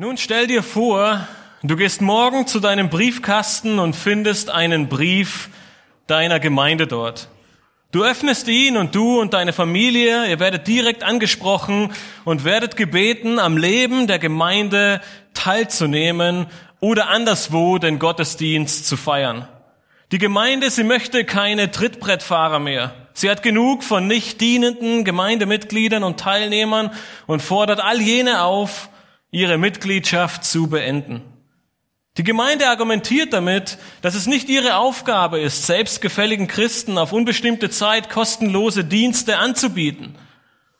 Nun stell dir vor, du gehst morgen zu deinem Briefkasten und findest einen Brief deiner Gemeinde dort. Du öffnest ihn und du und deine Familie, ihr werdet direkt angesprochen und werdet gebeten, am Leben der Gemeinde teilzunehmen oder anderswo den Gottesdienst zu feiern. Die Gemeinde, sie möchte keine Trittbrettfahrer mehr. Sie hat genug von nicht dienenden Gemeindemitgliedern und Teilnehmern und fordert all jene auf, ihre Mitgliedschaft zu beenden. Die Gemeinde argumentiert damit, dass es nicht ihre Aufgabe ist, selbstgefälligen Christen auf unbestimmte Zeit kostenlose Dienste anzubieten.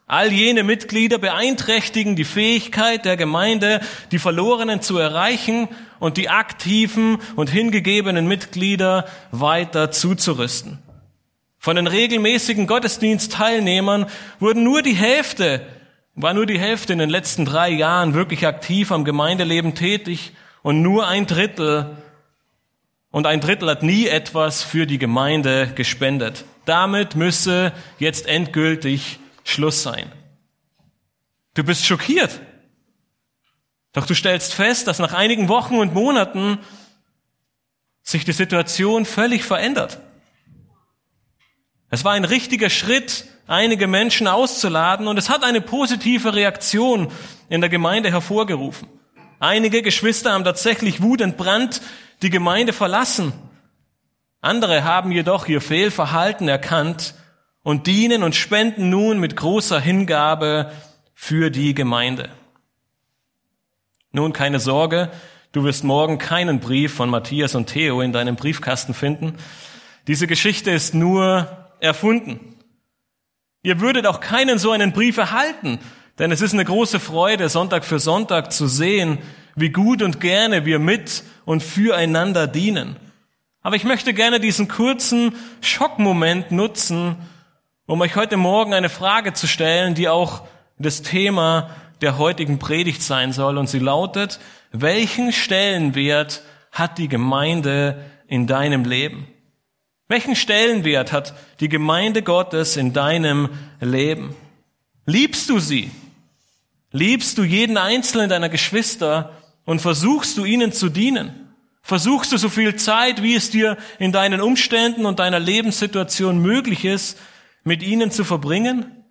All jene Mitglieder beeinträchtigen die Fähigkeit der Gemeinde, die Verlorenen zu erreichen und die aktiven und hingegebenen Mitglieder weiter zuzurüsten. Von den regelmäßigen Gottesdienstteilnehmern wurden nur die Hälfte war nur die Hälfte in den letzten drei Jahren wirklich aktiv am Gemeindeleben tätig und nur ein Drittel und ein Drittel hat nie etwas für die Gemeinde gespendet. Damit müsse jetzt endgültig Schluss sein. Du bist schockiert. Doch du stellst fest, dass nach einigen Wochen und Monaten sich die Situation völlig verändert. Es war ein richtiger Schritt, einige Menschen auszuladen und es hat eine positive Reaktion in der Gemeinde hervorgerufen. Einige Geschwister haben tatsächlich wutentbrannt die Gemeinde verlassen. Andere haben jedoch ihr Fehlverhalten erkannt und dienen und spenden nun mit großer Hingabe für die Gemeinde. Nun keine Sorge, du wirst morgen keinen Brief von Matthias und Theo in deinem Briefkasten finden. Diese Geschichte ist nur erfunden. Ihr würdet auch keinen so einen Brief erhalten, denn es ist eine große Freude, Sonntag für Sonntag zu sehen, wie gut und gerne wir mit und füreinander dienen. Aber ich möchte gerne diesen kurzen Schockmoment nutzen, um euch heute Morgen eine Frage zu stellen, die auch das Thema der heutigen Predigt sein soll. Und sie lautet, welchen Stellenwert hat die Gemeinde in deinem Leben? Welchen Stellenwert hat die Gemeinde Gottes in deinem Leben? Liebst du sie? Liebst du jeden einzelnen deiner Geschwister und versuchst du ihnen zu dienen? Versuchst du so viel Zeit, wie es dir in deinen Umständen und deiner Lebenssituation möglich ist, mit ihnen zu verbringen?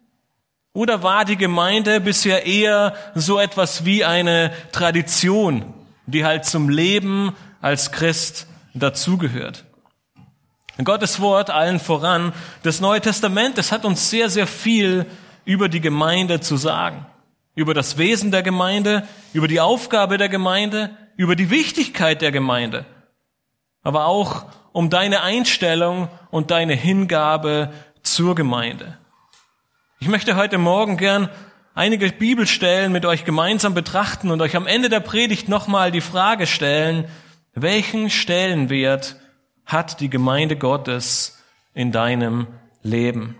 Oder war die Gemeinde bisher eher so etwas wie eine Tradition, die halt zum Leben als Christ dazugehört? Gottes Wort allen voran. Das Neue Testament, das hat uns sehr, sehr viel über die Gemeinde zu sagen. Über das Wesen der Gemeinde, über die Aufgabe der Gemeinde, über die Wichtigkeit der Gemeinde. Aber auch um deine Einstellung und deine Hingabe zur Gemeinde. Ich möchte heute Morgen gern einige Bibelstellen mit euch gemeinsam betrachten und euch am Ende der Predigt nochmal die Frage stellen, welchen Stellenwert hat die Gemeinde Gottes in deinem Leben?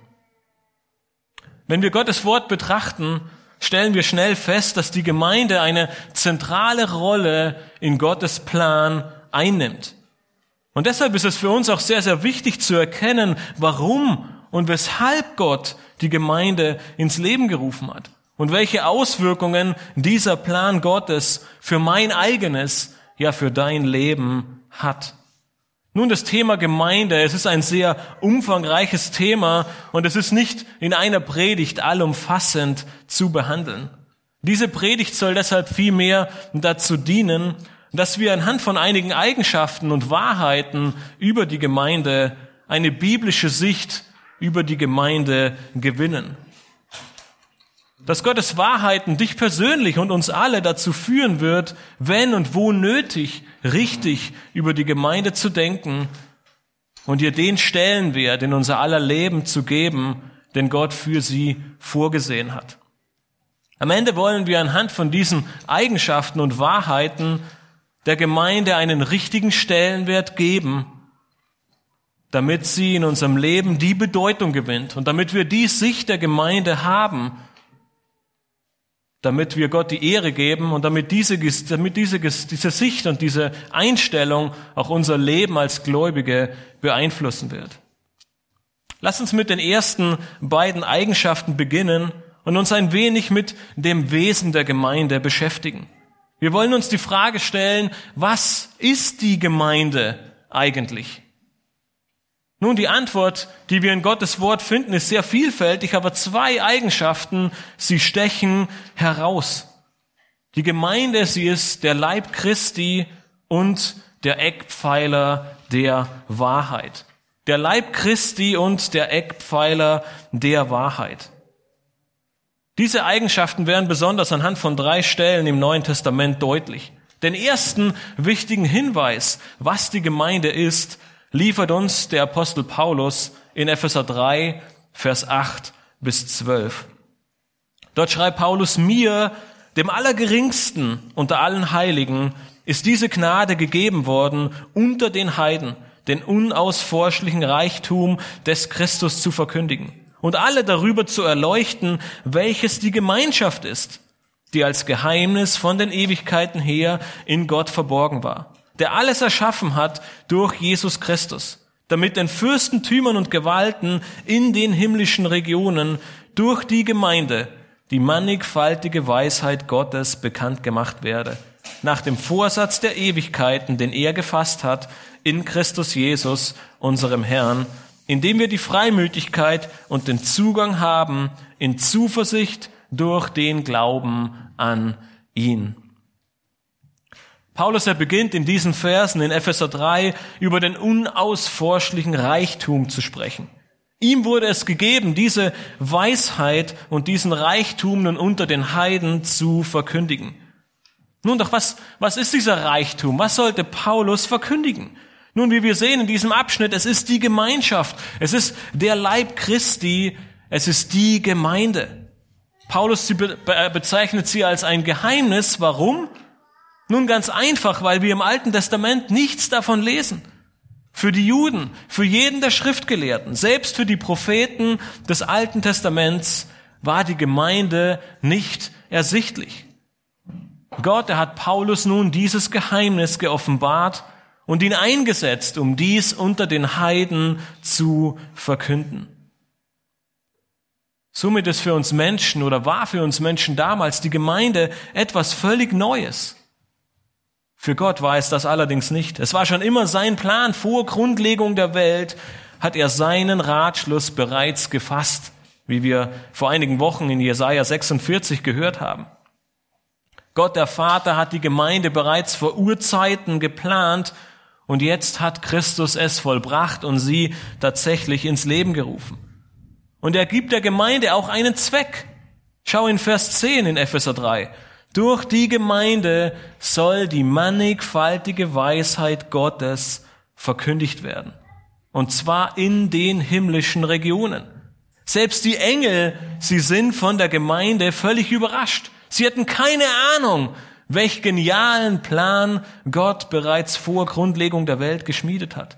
Wenn wir Gottes Wort betrachten, stellen wir schnell fest, dass die Gemeinde eine zentrale Rolle in Gottes Plan einnimmt. Und deshalb ist es für uns auch sehr, sehr wichtig zu erkennen, warum und weshalb Gott die Gemeinde ins Leben gerufen hat und welche Auswirkungen dieser Plan Gottes für mein eigenes, ja für dein Leben hat. Nun das Thema Gemeinde. Es ist ein sehr umfangreiches Thema und es ist nicht in einer Predigt allumfassend zu behandeln. Diese Predigt soll deshalb vielmehr dazu dienen, dass wir anhand von einigen Eigenschaften und Wahrheiten über die Gemeinde eine biblische Sicht über die Gemeinde gewinnen dass Gottes Wahrheiten dich persönlich und uns alle dazu führen wird, wenn und wo nötig, richtig über die Gemeinde zu denken und ihr den Stellenwert in unser aller Leben zu geben, den Gott für sie vorgesehen hat. Am Ende wollen wir anhand von diesen Eigenschaften und Wahrheiten der Gemeinde einen richtigen Stellenwert geben, damit sie in unserem Leben die Bedeutung gewinnt und damit wir die Sicht der Gemeinde haben, damit wir Gott die Ehre geben und damit diese, damit diese, diese Sicht und diese Einstellung auch unser Leben als Gläubige beeinflussen wird. Lass uns mit den ersten beiden Eigenschaften beginnen und uns ein wenig mit dem Wesen der Gemeinde beschäftigen. Wir wollen uns die Frage stellen, was ist die Gemeinde eigentlich? Nun, die Antwort, die wir in Gottes Wort finden, ist sehr vielfältig, aber zwei Eigenschaften, sie stechen heraus. Die Gemeinde, sie ist der Leib Christi und der Eckpfeiler der Wahrheit. Der Leib Christi und der Eckpfeiler der Wahrheit. Diese Eigenschaften werden besonders anhand von drei Stellen im Neuen Testament deutlich. Den ersten wichtigen Hinweis, was die Gemeinde ist, liefert uns der Apostel Paulus in Epheser 3, Vers 8 bis 12. Dort schreibt Paulus, mir, dem Allergeringsten unter allen Heiligen, ist diese Gnade gegeben worden, unter den Heiden den unausforschlichen Reichtum des Christus zu verkündigen und alle darüber zu erleuchten, welches die Gemeinschaft ist, die als Geheimnis von den Ewigkeiten her in Gott verborgen war, der alles erschaffen hat durch Jesus Christus, damit den Fürstentümern und Gewalten in den himmlischen Regionen durch die Gemeinde die mannigfaltige Weisheit Gottes bekannt gemacht werde, nach dem Vorsatz der Ewigkeiten, den er gefasst hat, in Christus Jesus, unserem Herrn, indem wir die Freimütigkeit und den Zugang haben in Zuversicht durch den Glauben an ihn. Paulus, er beginnt in diesen Versen in Epheser 3 über den unausforschlichen Reichtum zu sprechen. Ihm wurde es gegeben, diese Weisheit und diesen Reichtum nun unter den Heiden zu verkündigen. Nun doch, was, was ist dieser Reichtum? Was sollte Paulus verkündigen? Nun, wie wir sehen in diesem Abschnitt, es ist die Gemeinschaft, es ist der Leib Christi, es ist die Gemeinde. Paulus bezeichnet sie als ein Geheimnis. Warum? Nun ganz einfach, weil wir im Alten Testament nichts davon lesen. Für die Juden, für jeden der Schriftgelehrten, selbst für die Propheten des Alten Testaments war die Gemeinde nicht ersichtlich. Gott, er hat Paulus nun dieses Geheimnis geoffenbart und ihn eingesetzt, um dies unter den Heiden zu verkünden. Somit ist für uns Menschen oder war für uns Menschen damals die Gemeinde etwas völlig Neues. Für Gott war es das allerdings nicht. Es war schon immer sein Plan. Vor Grundlegung der Welt hat er seinen Ratschluss bereits gefasst, wie wir vor einigen Wochen in Jesaja 46 gehört haben. Gott der Vater hat die Gemeinde bereits vor Urzeiten geplant und jetzt hat Christus es vollbracht und sie tatsächlich ins Leben gerufen. Und er gibt der Gemeinde auch einen Zweck. Schau in Vers 10 in Epheser 3. Durch die Gemeinde soll die mannigfaltige Weisheit Gottes verkündigt werden. Und zwar in den himmlischen Regionen. Selbst die Engel, sie sind von der Gemeinde völlig überrascht. Sie hatten keine Ahnung, welch genialen Plan Gott bereits vor Grundlegung der Welt geschmiedet hat.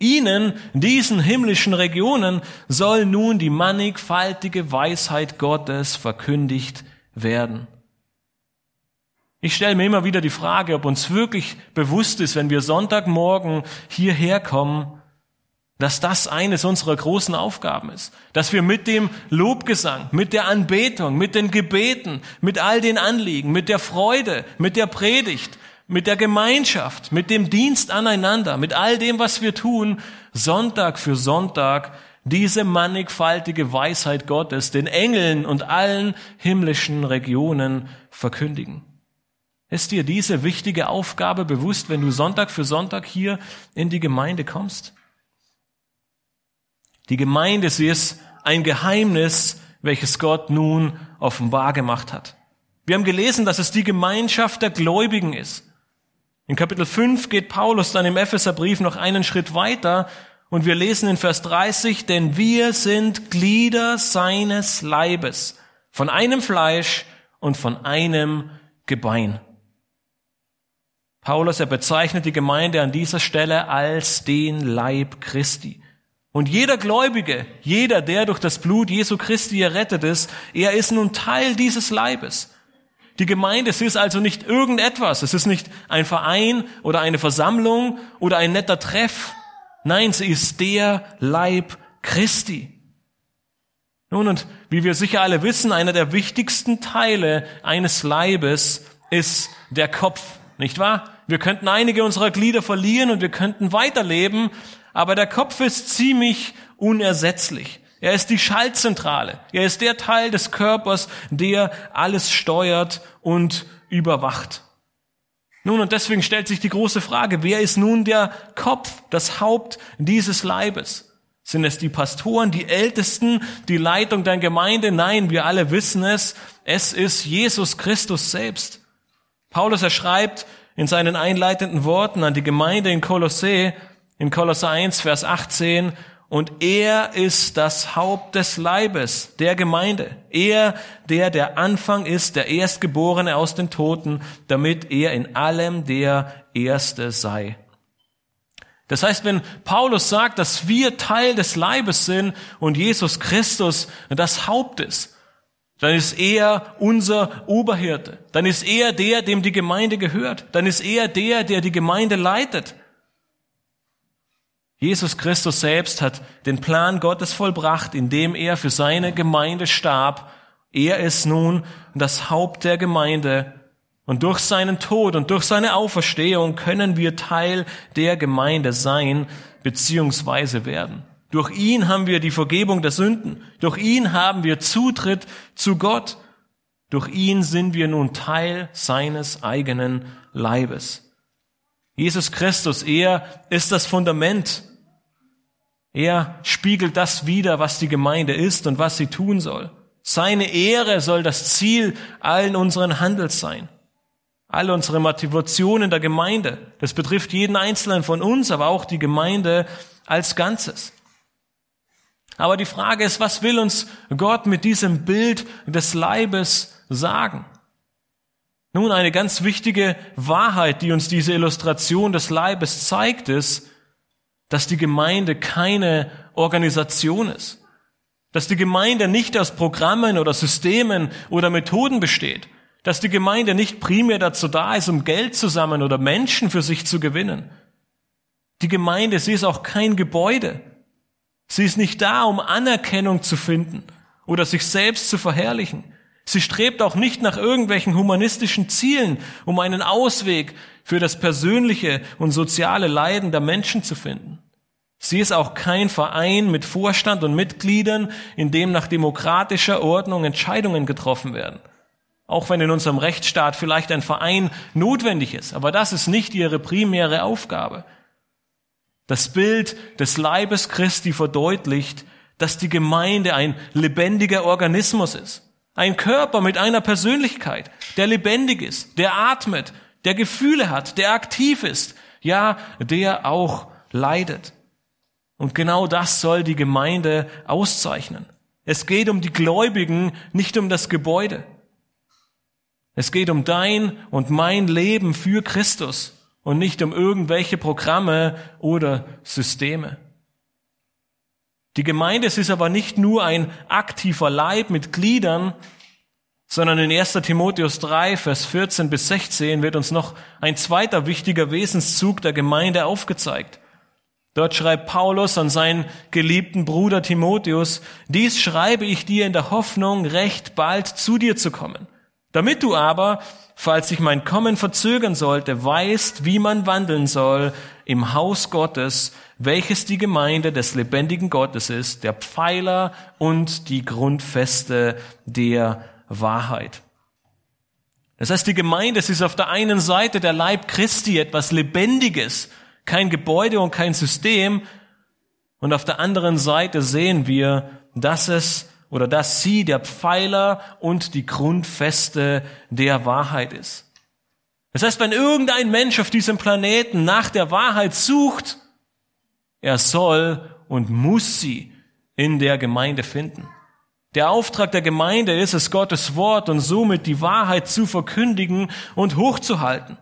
Ihnen, diesen himmlischen Regionen, soll nun die mannigfaltige Weisheit Gottes verkündigt werden. Ich stelle mir immer wieder die Frage, ob uns wirklich bewusst ist, wenn wir Sonntagmorgen hierher kommen, dass das eines unserer großen Aufgaben ist, dass wir mit dem Lobgesang, mit der Anbetung, mit den Gebeten, mit all den Anliegen, mit der Freude, mit der Predigt, mit der Gemeinschaft, mit dem Dienst aneinander, mit all dem, was wir tun, Sonntag für Sonntag diese mannigfaltige Weisheit Gottes den Engeln und allen himmlischen Regionen verkündigen. Ist dir diese wichtige Aufgabe bewusst, wenn du Sonntag für Sonntag hier in die Gemeinde kommst? Die Gemeinde, sie ist ein Geheimnis, welches Gott nun offenbar gemacht hat. Wir haben gelesen, dass es die Gemeinschaft der Gläubigen ist. In Kapitel 5 geht Paulus dann im Epheserbrief noch einen Schritt weiter und wir lesen in Vers 30, denn wir sind Glieder seines Leibes, von einem Fleisch und von einem Gebein. Paulus, er bezeichnet die Gemeinde an dieser Stelle als den Leib Christi. Und jeder Gläubige, jeder, der durch das Blut Jesu Christi errettet ist, er ist nun Teil dieses Leibes. Die Gemeinde, sie ist also nicht irgendetwas. Es ist nicht ein Verein oder eine Versammlung oder ein netter Treff. Nein, sie ist der Leib Christi. Nun, und wie wir sicher alle wissen, einer der wichtigsten Teile eines Leibes ist der Kopf, nicht wahr? Wir könnten einige unserer Glieder verlieren und wir könnten weiterleben, aber der Kopf ist ziemlich unersetzlich. Er ist die Schaltzentrale. Er ist der Teil des Körpers, der alles steuert und überwacht. Nun, und deswegen stellt sich die große Frage, wer ist nun der Kopf, das Haupt dieses Leibes? Sind es die Pastoren, die Ältesten, die Leitung der Gemeinde? Nein, wir alle wissen es. Es ist Jesus Christus selbst. Paulus erschreibt in seinen einleitenden Worten an die Gemeinde in Kolossä, in Kolosse 1, Vers 18, und er ist das Haupt des Leibes, der Gemeinde. Er, der der Anfang ist, der Erstgeborene aus den Toten, damit er in allem der Erste sei. Das heißt, wenn Paulus sagt, dass wir Teil des Leibes sind und Jesus Christus das Haupt ist, dann ist er unser Oberhirte. Dann ist er der, dem die Gemeinde gehört. Dann ist er der, der die Gemeinde leitet. Jesus Christus selbst hat den Plan Gottes vollbracht, indem er für seine Gemeinde starb. Er ist nun das Haupt der Gemeinde. Und durch seinen Tod und durch seine Auferstehung können wir Teil der Gemeinde sein beziehungsweise werden. Durch ihn haben wir die Vergebung der Sünden. Durch ihn haben wir Zutritt zu Gott. Durch ihn sind wir nun Teil seines eigenen Leibes. Jesus Christus, er ist das Fundament er spiegelt das wider, was die Gemeinde ist und was sie tun soll. Seine Ehre soll das Ziel allen unseren Handels sein. All unsere Motivationen der Gemeinde. Das betrifft jeden Einzelnen von uns, aber auch die Gemeinde als Ganzes. Aber die Frage ist, was will uns Gott mit diesem Bild des Leibes sagen? Nun, eine ganz wichtige Wahrheit, die uns diese Illustration des Leibes zeigt, ist, dass die Gemeinde keine Organisation ist, dass die Gemeinde nicht aus Programmen oder Systemen oder Methoden besteht, dass die Gemeinde nicht primär dazu da ist, um Geld zu sammeln oder Menschen für sich zu gewinnen. Die Gemeinde, sie ist auch kein Gebäude. Sie ist nicht da, um Anerkennung zu finden oder sich selbst zu verherrlichen. Sie strebt auch nicht nach irgendwelchen humanistischen Zielen, um einen Ausweg für das persönliche und soziale Leiden der Menschen zu finden. Sie ist auch kein Verein mit Vorstand und Mitgliedern, in dem nach demokratischer Ordnung Entscheidungen getroffen werden. Auch wenn in unserem Rechtsstaat vielleicht ein Verein notwendig ist, aber das ist nicht ihre primäre Aufgabe. Das Bild des Leibes Christi verdeutlicht, dass die Gemeinde ein lebendiger Organismus ist. Ein Körper mit einer Persönlichkeit, der lebendig ist, der atmet, der Gefühle hat, der aktiv ist, ja, der auch leidet. Und genau das soll die Gemeinde auszeichnen. Es geht um die Gläubigen, nicht um das Gebäude. Es geht um dein und mein Leben für Christus und nicht um irgendwelche Programme oder Systeme. Die Gemeinde ist aber nicht nur ein aktiver Leib mit Gliedern, sondern in 1 Timotheus 3, Vers 14 bis 16 wird uns noch ein zweiter wichtiger Wesenszug der Gemeinde aufgezeigt. Dort schreibt Paulus an seinen geliebten Bruder Timotheus, dies schreibe ich dir in der Hoffnung, recht bald zu dir zu kommen, damit du aber, falls sich mein Kommen verzögern sollte, weißt, wie man wandeln soll im Haus Gottes, welches die Gemeinde des lebendigen Gottes ist, der Pfeiler und die Grundfeste der Wahrheit. Das heißt, die Gemeinde ist auf der einen Seite der Leib Christi, etwas Lebendiges, kein Gebäude und kein System. Und auf der anderen Seite sehen wir, dass es oder dass sie der Pfeiler und die Grundfeste der Wahrheit ist. Das heißt, wenn irgendein Mensch auf diesem Planeten nach der Wahrheit sucht, er soll und muss sie in der Gemeinde finden. Der Auftrag der Gemeinde ist es, Gottes Wort und somit die Wahrheit zu verkündigen und hochzuhalten.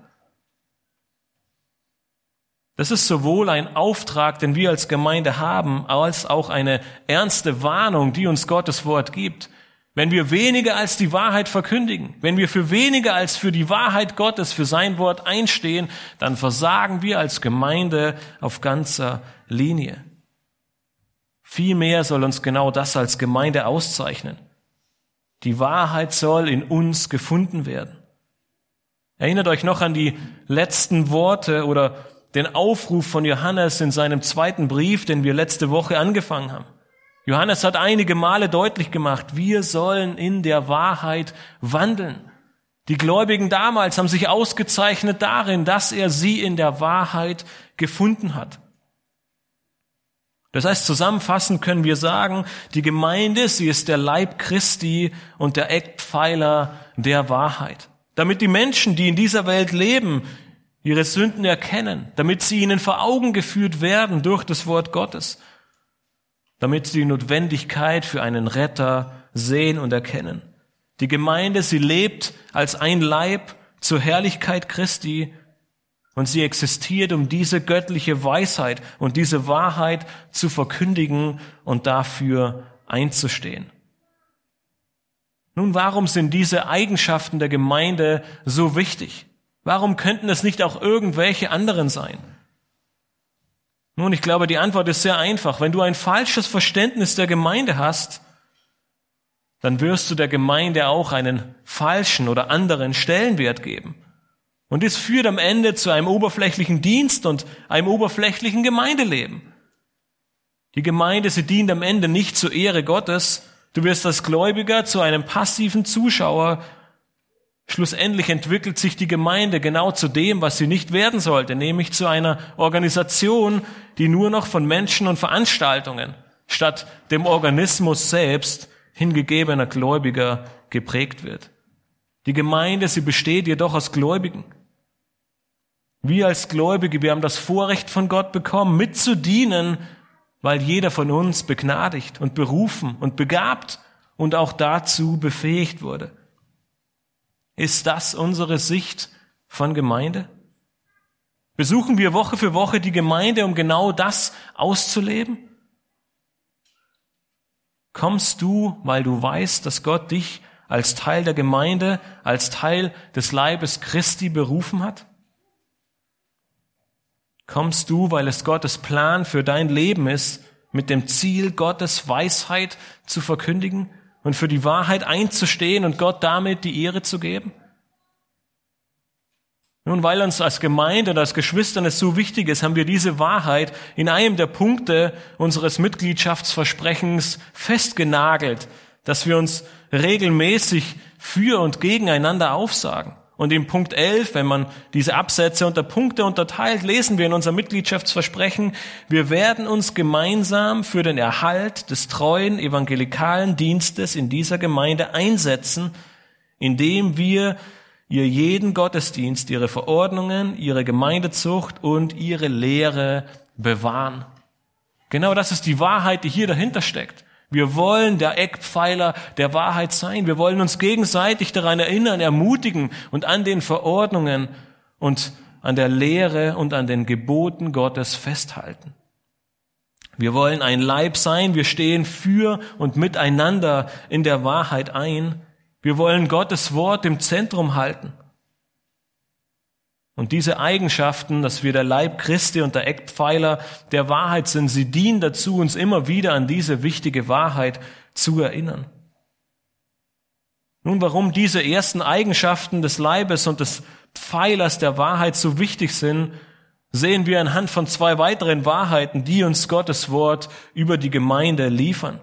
Das ist sowohl ein Auftrag, den wir als Gemeinde haben, als auch eine ernste Warnung, die uns Gottes Wort gibt. Wenn wir weniger als die Wahrheit verkündigen, wenn wir für weniger als für die Wahrheit Gottes, für sein Wort einstehen, dann versagen wir als Gemeinde auf ganzer Linie. Vielmehr soll uns genau das als Gemeinde auszeichnen. Die Wahrheit soll in uns gefunden werden. Erinnert euch noch an die letzten Worte oder den Aufruf von Johannes in seinem zweiten Brief, den wir letzte Woche angefangen haben. Johannes hat einige Male deutlich gemacht, wir sollen in der Wahrheit wandeln. Die Gläubigen damals haben sich ausgezeichnet darin, dass er sie in der Wahrheit gefunden hat. Das heißt, zusammenfassend können wir sagen, die Gemeinde, sie ist der Leib Christi und der Eckpfeiler der Wahrheit. Damit die Menschen, die in dieser Welt leben, ihre Sünden erkennen, damit sie ihnen vor Augen geführt werden durch das Wort Gottes, damit sie die Notwendigkeit für einen Retter sehen und erkennen. Die Gemeinde, sie lebt als ein Leib zur Herrlichkeit Christi und sie existiert, um diese göttliche Weisheit und diese Wahrheit zu verkündigen und dafür einzustehen. Nun, warum sind diese Eigenschaften der Gemeinde so wichtig? Warum könnten es nicht auch irgendwelche anderen sein? Nun, ich glaube, die Antwort ist sehr einfach. Wenn du ein falsches Verständnis der Gemeinde hast, dann wirst du der Gemeinde auch einen falschen oder anderen Stellenwert geben. Und dies führt am Ende zu einem oberflächlichen Dienst und einem oberflächlichen Gemeindeleben. Die Gemeinde, sie dient am Ende nicht zur Ehre Gottes. Du wirst als Gläubiger zu einem passiven Zuschauer Schlussendlich entwickelt sich die Gemeinde genau zu dem, was sie nicht werden sollte, nämlich zu einer Organisation, die nur noch von Menschen und Veranstaltungen statt dem Organismus selbst hingegebener Gläubiger geprägt wird. Die Gemeinde, sie besteht jedoch aus Gläubigen. Wir als Gläubige, wir haben das Vorrecht von Gott bekommen, mitzudienen, weil jeder von uns begnadigt und berufen und begabt und auch dazu befähigt wurde. Ist das unsere Sicht von Gemeinde? Besuchen wir Woche für Woche die Gemeinde, um genau das auszuleben? Kommst du, weil du weißt, dass Gott dich als Teil der Gemeinde, als Teil des Leibes Christi berufen hat? Kommst du, weil es Gottes Plan für dein Leben ist, mit dem Ziel, Gottes Weisheit zu verkündigen? Und für die Wahrheit einzustehen und Gott damit die Ehre zu geben? Nun, weil uns als Gemeinde und als Geschwistern es so wichtig ist, haben wir diese Wahrheit in einem der Punkte unseres Mitgliedschaftsversprechens festgenagelt, dass wir uns regelmäßig für und gegeneinander aufsagen. Und im Punkt 11, wenn man diese Absätze unter Punkte unterteilt, lesen wir in unserem Mitgliedschaftsversprechen, wir werden uns gemeinsam für den Erhalt des treuen evangelikalen Dienstes in dieser Gemeinde einsetzen, indem wir ihr jeden Gottesdienst, ihre Verordnungen, ihre Gemeindezucht und ihre Lehre bewahren. Genau das ist die Wahrheit, die hier dahinter steckt. Wir wollen der Eckpfeiler der Wahrheit sein. Wir wollen uns gegenseitig daran erinnern, ermutigen und an den Verordnungen und an der Lehre und an den Geboten Gottes festhalten. Wir wollen ein Leib sein. Wir stehen für und miteinander in der Wahrheit ein. Wir wollen Gottes Wort im Zentrum halten. Und diese Eigenschaften, dass wir der Leib Christi und der Eckpfeiler der Wahrheit sind, sie dienen dazu, uns immer wieder an diese wichtige Wahrheit zu erinnern. Nun, warum diese ersten Eigenschaften des Leibes und des Pfeilers der Wahrheit so wichtig sind, sehen wir anhand von zwei weiteren Wahrheiten, die uns Gottes Wort über die Gemeinde liefern.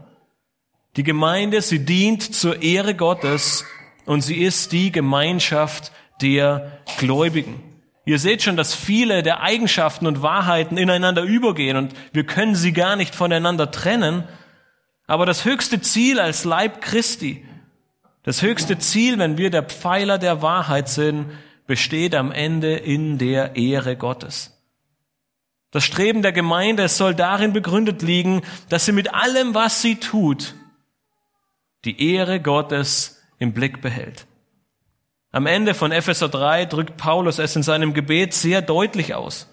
Die Gemeinde, sie dient zur Ehre Gottes und sie ist die Gemeinschaft der Gläubigen. Ihr seht schon, dass viele der Eigenschaften und Wahrheiten ineinander übergehen und wir können sie gar nicht voneinander trennen. Aber das höchste Ziel als Leib Christi, das höchste Ziel, wenn wir der Pfeiler der Wahrheit sind, besteht am Ende in der Ehre Gottes. Das Streben der Gemeinde soll darin begründet liegen, dass sie mit allem, was sie tut, die Ehre Gottes im Blick behält. Am Ende von Epheser 3 drückt Paulus es in seinem Gebet sehr deutlich aus.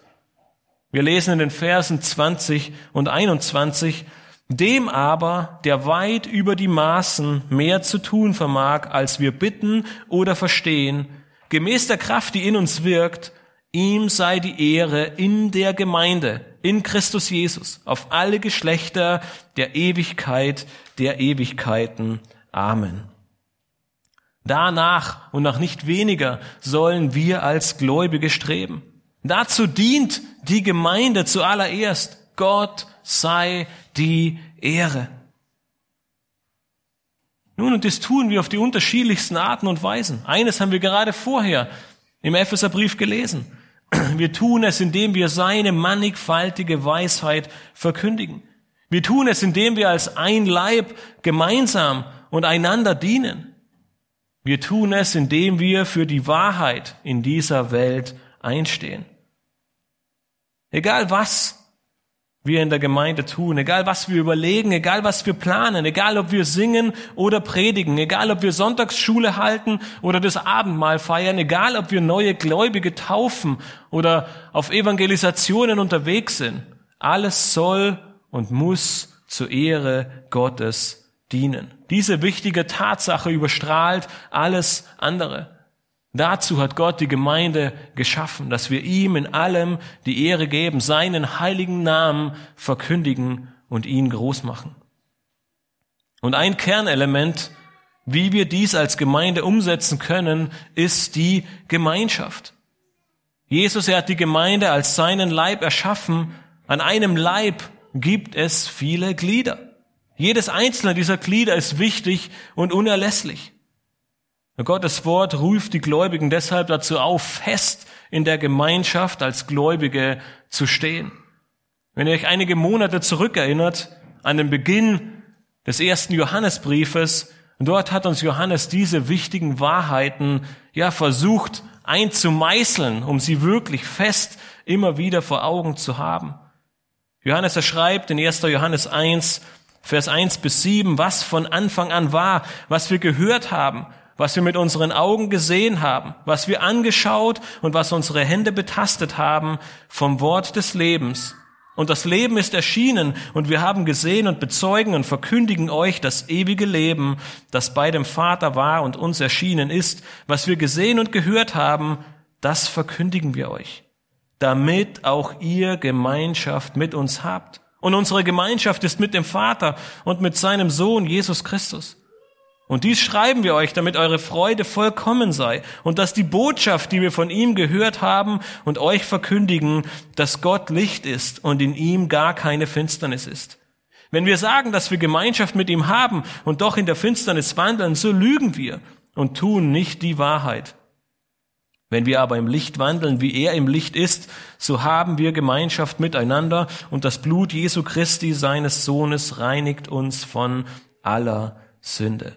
Wir lesen in den Versen 20 und 21, dem aber, der weit über die Maßen mehr zu tun vermag, als wir bitten oder verstehen, gemäß der Kraft, die in uns wirkt, ihm sei die Ehre in der Gemeinde, in Christus Jesus, auf alle Geschlechter der Ewigkeit der Ewigkeiten. Amen. Danach und nach nicht weniger sollen wir als Gläubige streben. Dazu dient die Gemeinde zuallererst. Gott sei die Ehre. Nun, und das tun wir auf die unterschiedlichsten Arten und Weisen. Eines haben wir gerade vorher im Epheserbrief gelesen. Wir tun es, indem wir seine mannigfaltige Weisheit verkündigen. Wir tun es, indem wir als ein Leib gemeinsam und einander dienen. Wir tun es, indem wir für die Wahrheit in dieser Welt einstehen. Egal was wir in der Gemeinde tun, egal was wir überlegen, egal was wir planen, egal ob wir singen oder predigen, egal ob wir Sonntagsschule halten oder das Abendmahl feiern, egal ob wir neue Gläubige taufen oder auf Evangelisationen unterwegs sind, alles soll und muss zur Ehre Gottes dienen. Diese wichtige Tatsache überstrahlt alles andere. Dazu hat Gott die Gemeinde geschaffen, dass wir ihm in allem die Ehre geben, seinen heiligen Namen verkündigen und ihn groß machen. Und ein Kernelement, wie wir dies als Gemeinde umsetzen können, ist die Gemeinschaft. Jesus, er hat die Gemeinde als seinen Leib erschaffen. An einem Leib gibt es viele Glieder. Jedes einzelne dieser Glieder ist wichtig und unerlässlich. Gottes Wort ruft die Gläubigen deshalb dazu auf, fest in der Gemeinschaft als Gläubige zu stehen. Wenn ihr euch einige Monate zurückerinnert an den Beginn des ersten Johannesbriefes, dort hat uns Johannes diese wichtigen Wahrheiten ja versucht einzumeißeln, um sie wirklich fest immer wieder vor Augen zu haben. Johannes er schreibt in 1. Johannes 1, Vers 1 bis 7, was von Anfang an war, was wir gehört haben, was wir mit unseren Augen gesehen haben, was wir angeschaut und was unsere Hände betastet haben vom Wort des Lebens. Und das Leben ist erschienen und wir haben gesehen und bezeugen und verkündigen euch das ewige Leben, das bei dem Vater war und uns erschienen ist. Was wir gesehen und gehört haben, das verkündigen wir euch, damit auch ihr Gemeinschaft mit uns habt. Und unsere Gemeinschaft ist mit dem Vater und mit seinem Sohn Jesus Christus. Und dies schreiben wir euch, damit eure Freude vollkommen sei und dass die Botschaft, die wir von ihm gehört haben und euch verkündigen, dass Gott Licht ist und in ihm gar keine Finsternis ist. Wenn wir sagen, dass wir Gemeinschaft mit ihm haben und doch in der Finsternis wandeln, so lügen wir und tun nicht die Wahrheit. Wenn wir aber im Licht wandeln, wie er im Licht ist, so haben wir Gemeinschaft miteinander und das Blut Jesu Christi, seines Sohnes, reinigt uns von aller Sünde.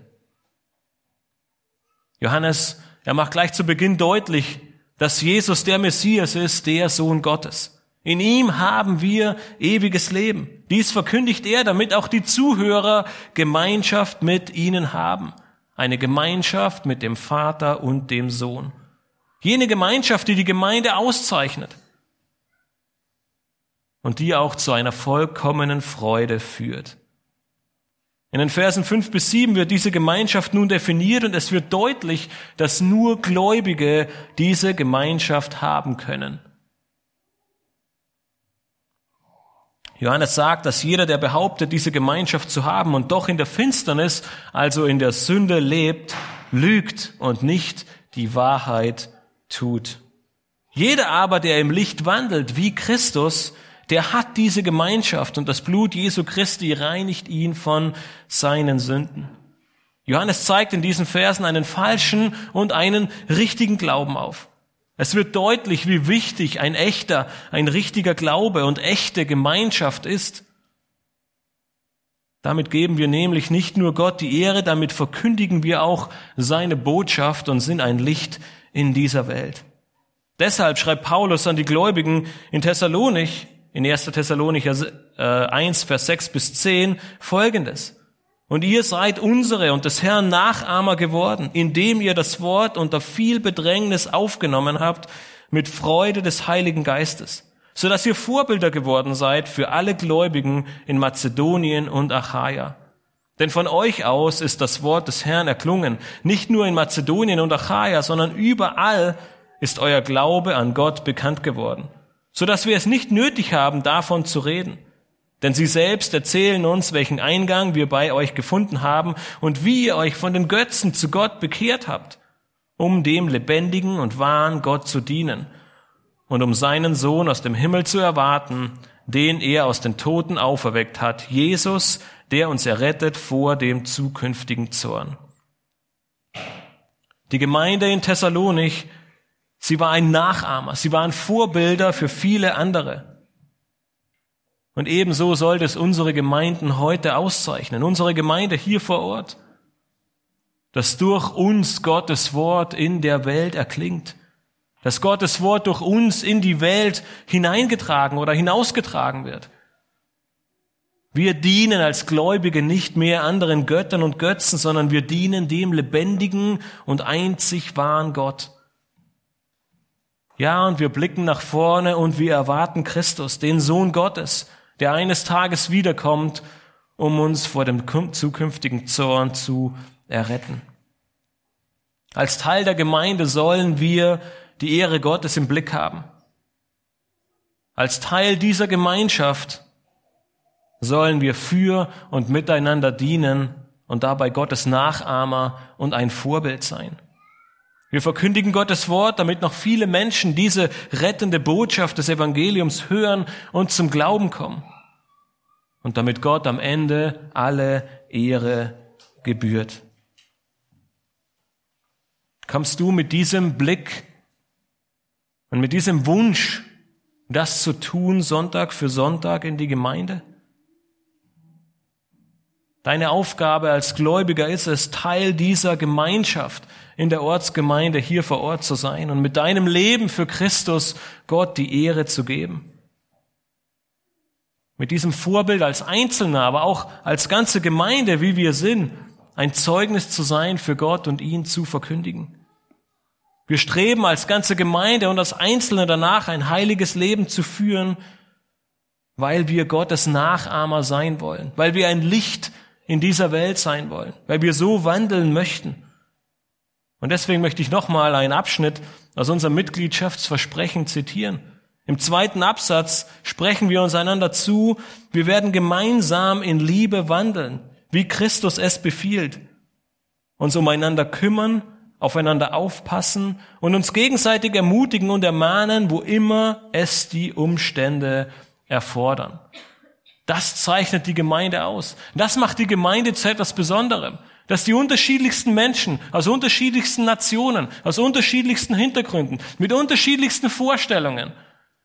Johannes, er macht gleich zu Beginn deutlich, dass Jesus der Messias ist, der Sohn Gottes. In ihm haben wir ewiges Leben. Dies verkündigt er, damit auch die Zuhörer Gemeinschaft mit ihnen haben. Eine Gemeinschaft mit dem Vater und dem Sohn. Jene Gemeinschaft, die die Gemeinde auszeichnet und die auch zu einer vollkommenen Freude führt. In den Versen 5 bis 7 wird diese Gemeinschaft nun definiert und es wird deutlich, dass nur Gläubige diese Gemeinschaft haben können. Johannes sagt, dass jeder, der behauptet, diese Gemeinschaft zu haben und doch in der Finsternis, also in der Sünde lebt, lügt und nicht die Wahrheit tut. Jeder aber, der im Licht wandelt, wie Christus, der hat diese Gemeinschaft und das Blut Jesu Christi reinigt ihn von seinen Sünden. Johannes zeigt in diesen Versen einen falschen und einen richtigen Glauben auf. Es wird deutlich, wie wichtig ein echter, ein richtiger Glaube und echte Gemeinschaft ist. Damit geben wir nämlich nicht nur Gott die Ehre, damit verkündigen wir auch seine Botschaft und sind ein Licht in dieser Welt. Deshalb schreibt Paulus an die Gläubigen in Thessalonich, in 1. Thessalonicher 1, äh, Vers 6 bis 10 folgendes. Und ihr seid unsere und des Herrn Nachahmer geworden, indem ihr das Wort unter viel Bedrängnis aufgenommen habt mit Freude des Heiligen Geistes, so dass ihr Vorbilder geworden seid für alle Gläubigen in Mazedonien und Achaia. Denn von euch aus ist das Wort des Herrn erklungen, nicht nur in Mazedonien und Achaia, sondern überall ist euer Glaube an Gott bekannt geworden so dass wir es nicht nötig haben, davon zu reden. Denn sie selbst erzählen uns, welchen Eingang wir bei euch gefunden haben und wie ihr euch von den Götzen zu Gott bekehrt habt, um dem lebendigen und wahren Gott zu dienen und um seinen Sohn aus dem Himmel zu erwarten, den er aus den Toten auferweckt hat, Jesus, der uns errettet vor dem zukünftigen Zorn. Die Gemeinde in Thessalonich, sie war ein Nachahmer, sie waren Vorbilder für viele andere. Und ebenso sollte es unsere Gemeinden heute auszeichnen, unsere Gemeinde hier vor Ort, dass durch uns Gottes Wort in der Welt erklingt, dass Gottes Wort durch uns in die Welt hineingetragen oder hinausgetragen wird. Wir dienen als Gläubige nicht mehr anderen Göttern und Götzen, sondern wir dienen dem lebendigen und einzig wahren Gott. Ja, und wir blicken nach vorne und wir erwarten Christus, den Sohn Gottes, der eines Tages wiederkommt, um uns vor dem zukünftigen Zorn zu erretten. Als Teil der Gemeinde sollen wir die Ehre Gottes im Blick haben. Als Teil dieser Gemeinschaft sollen wir für und miteinander dienen und dabei Gottes Nachahmer und ein Vorbild sein. Wir verkündigen Gottes Wort, damit noch viele Menschen diese rettende Botschaft des Evangeliums hören und zum Glauben kommen. Und damit Gott am Ende alle Ehre gebührt. Kommst du mit diesem Blick und mit diesem Wunsch, das zu tun, Sonntag für Sonntag in die Gemeinde? Deine Aufgabe als Gläubiger ist es, Teil dieser Gemeinschaft in der Ortsgemeinde hier vor Ort zu sein und mit deinem Leben für Christus Gott die Ehre zu geben. Mit diesem Vorbild als Einzelner, aber auch als ganze Gemeinde, wie wir sind, ein Zeugnis zu sein für Gott und ihn zu verkündigen. Wir streben als ganze Gemeinde und als Einzelne danach ein heiliges Leben zu führen, weil wir Gottes Nachahmer sein wollen, weil wir ein Licht in dieser Welt sein wollen, weil wir so wandeln möchten. Und deswegen möchte ich nochmal einen Abschnitt aus unserem Mitgliedschaftsversprechen zitieren. Im zweiten Absatz sprechen wir uns einander zu, wir werden gemeinsam in Liebe wandeln, wie Christus es befiehlt, uns umeinander kümmern, aufeinander aufpassen und uns gegenseitig ermutigen und ermahnen, wo immer es die Umstände erfordern. Das zeichnet die Gemeinde aus. Das macht die Gemeinde zu etwas Besonderem. Dass die unterschiedlichsten Menschen aus unterschiedlichsten Nationen, aus unterschiedlichsten Hintergründen, mit unterschiedlichsten Vorstellungen,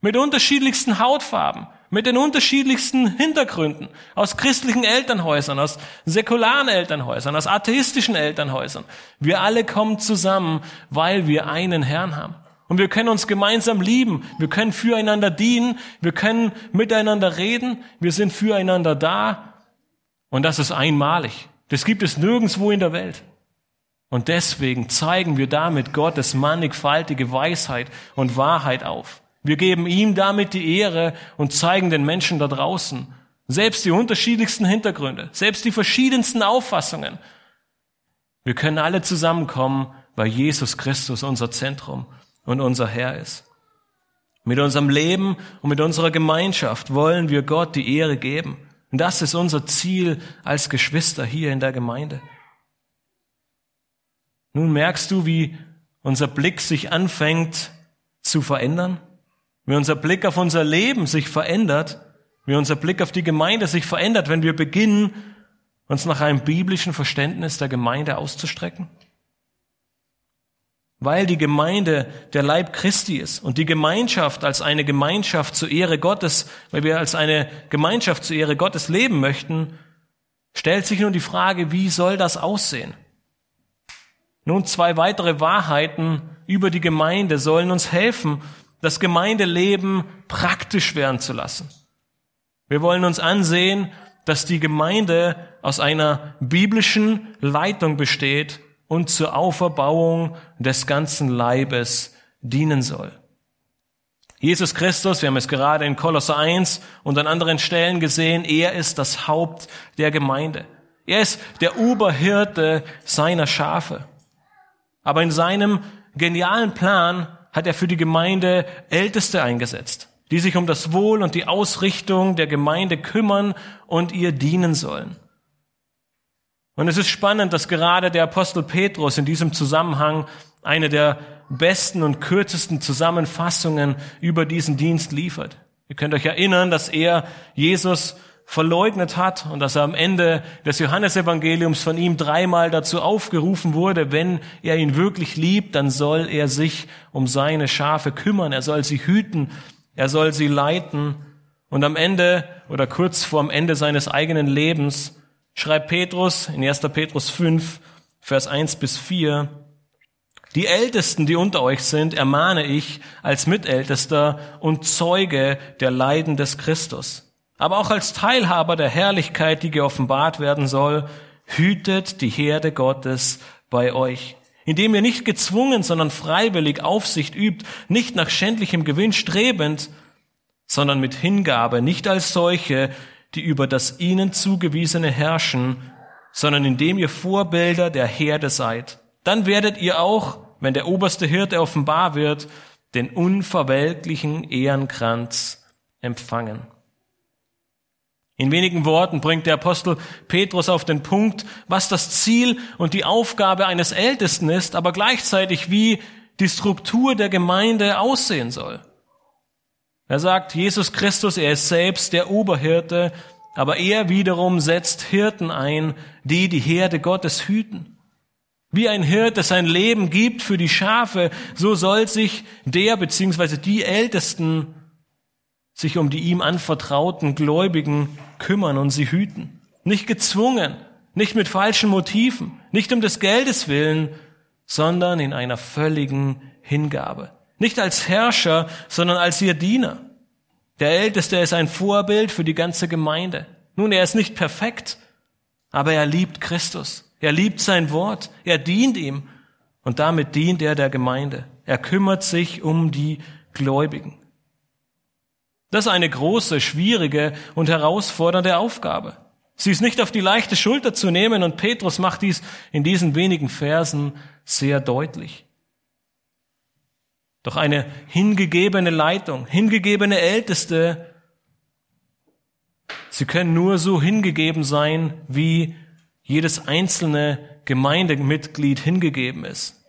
mit unterschiedlichsten Hautfarben, mit den unterschiedlichsten Hintergründen, aus christlichen Elternhäusern, aus säkularen Elternhäusern, aus atheistischen Elternhäusern. Wir alle kommen zusammen, weil wir einen Herrn haben. Und wir können uns gemeinsam lieben. Wir können füreinander dienen. Wir können miteinander reden. Wir sind füreinander da. Und das ist einmalig. Das gibt es nirgendwo in der Welt. Und deswegen zeigen wir damit Gottes mannigfaltige Weisheit und Wahrheit auf. Wir geben ihm damit die Ehre und zeigen den Menschen da draußen, selbst die unterschiedlichsten Hintergründe, selbst die verschiedensten Auffassungen. Wir können alle zusammenkommen, weil Jesus Christus unser Zentrum und unser Herr ist. Mit unserem Leben und mit unserer Gemeinschaft wollen wir Gott die Ehre geben. Und das ist unser Ziel als Geschwister hier in der Gemeinde. Nun merkst du, wie unser Blick sich anfängt zu verändern, wie unser Blick auf unser Leben sich verändert, wie unser Blick auf die Gemeinde sich verändert, wenn wir beginnen, uns nach einem biblischen Verständnis der Gemeinde auszustrecken weil die Gemeinde der Leib Christi ist und die Gemeinschaft als eine Gemeinschaft zur Ehre Gottes, weil wir als eine Gemeinschaft zur Ehre Gottes leben möchten, stellt sich nun die Frage, wie soll das aussehen? Nun, zwei weitere Wahrheiten über die Gemeinde sollen uns helfen, das Gemeindeleben praktisch werden zu lassen. Wir wollen uns ansehen, dass die Gemeinde aus einer biblischen Leitung besteht und zur Auferbauung des ganzen Leibes dienen soll. Jesus Christus, wir haben es gerade in Kolosser 1 und an anderen Stellen gesehen, er ist das Haupt der Gemeinde. Er ist der Oberhirte seiner Schafe. Aber in seinem genialen Plan hat er für die Gemeinde Älteste eingesetzt. die sich um das Wohl und die Ausrichtung der Gemeinde kümmern und ihr dienen sollen. Und es ist spannend, dass gerade der Apostel Petrus in diesem Zusammenhang eine der besten und kürzesten Zusammenfassungen über diesen Dienst liefert. Ihr könnt euch erinnern, dass er Jesus verleugnet hat und dass er am Ende des Johannesevangeliums von ihm dreimal dazu aufgerufen wurde, wenn er ihn wirklich liebt, dann soll er sich um seine Schafe kümmern, er soll sie hüten, er soll sie leiten. Und am Ende oder kurz vorm Ende seines eigenen Lebens schreibt Petrus in 1. Petrus 5, Vers 1 bis 4, die Ältesten, die unter euch sind, ermahne ich als Mitältester und Zeuge der Leiden des Christus. Aber auch als Teilhaber der Herrlichkeit, die geoffenbart werden soll, hütet die Herde Gottes bei euch, indem ihr nicht gezwungen, sondern freiwillig Aufsicht übt, nicht nach schändlichem Gewinn strebend, sondern mit Hingabe, nicht als solche, die über das ihnen zugewiesene herrschen, sondern indem ihr Vorbilder der Herde seid dann werdet ihr auch, wenn der oberste Hirte offenbar wird, den unverwelklichen Ehrenkranz empfangen. In wenigen Worten bringt der Apostel Petrus auf den Punkt, was das Ziel und die Aufgabe eines Ältesten ist, aber gleichzeitig wie die Struktur der Gemeinde aussehen soll. Er sagt, Jesus Christus, er ist selbst der Oberhirte, aber er wiederum setzt Hirten ein, die die Herde Gottes hüten. Wie ein Hirt, das sein Leben gibt für die Schafe, so soll sich der bzw. die Ältesten sich um die ihm anvertrauten Gläubigen kümmern und sie hüten. Nicht gezwungen, nicht mit falschen Motiven, nicht um des Geldes willen, sondern in einer völligen Hingabe. Nicht als Herrscher, sondern als ihr Diener. Der Älteste ist ein Vorbild für die ganze Gemeinde. Nun, er ist nicht perfekt, aber er liebt Christus. Er liebt sein Wort. Er dient ihm. Und damit dient er der Gemeinde. Er kümmert sich um die Gläubigen. Das ist eine große, schwierige und herausfordernde Aufgabe. Sie ist nicht auf die leichte Schulter zu nehmen und Petrus macht dies in diesen wenigen Versen sehr deutlich. Doch eine hingegebene Leitung, hingegebene Älteste, sie können nur so hingegeben sein, wie jedes einzelne Gemeindemitglied hingegeben ist.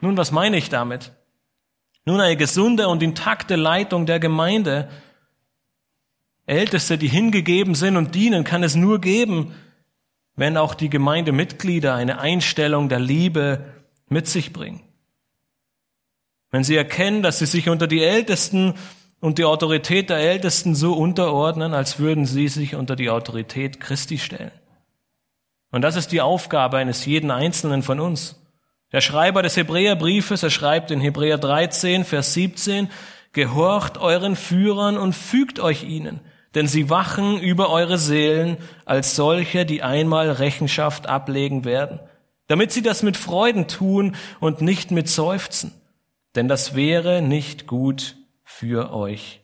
Nun, was meine ich damit? Nun, eine gesunde und intakte Leitung der Gemeinde, Älteste, die hingegeben sind und dienen, kann es nur geben, wenn auch die Gemeindemitglieder eine Einstellung der Liebe mit sich bringen. Wenn sie erkennen, dass sie sich unter die Ältesten und die Autorität der Ältesten so unterordnen, als würden sie sich unter die Autorität Christi stellen. Und das ist die Aufgabe eines jeden Einzelnen von uns. Der Schreiber des Hebräerbriefes, er schreibt in Hebräer 13, Vers 17, Gehorcht euren Führern und fügt euch ihnen, denn sie wachen über eure Seelen als solche, die einmal Rechenschaft ablegen werden, damit sie das mit Freuden tun und nicht mit Seufzen, denn das wäre nicht gut für euch.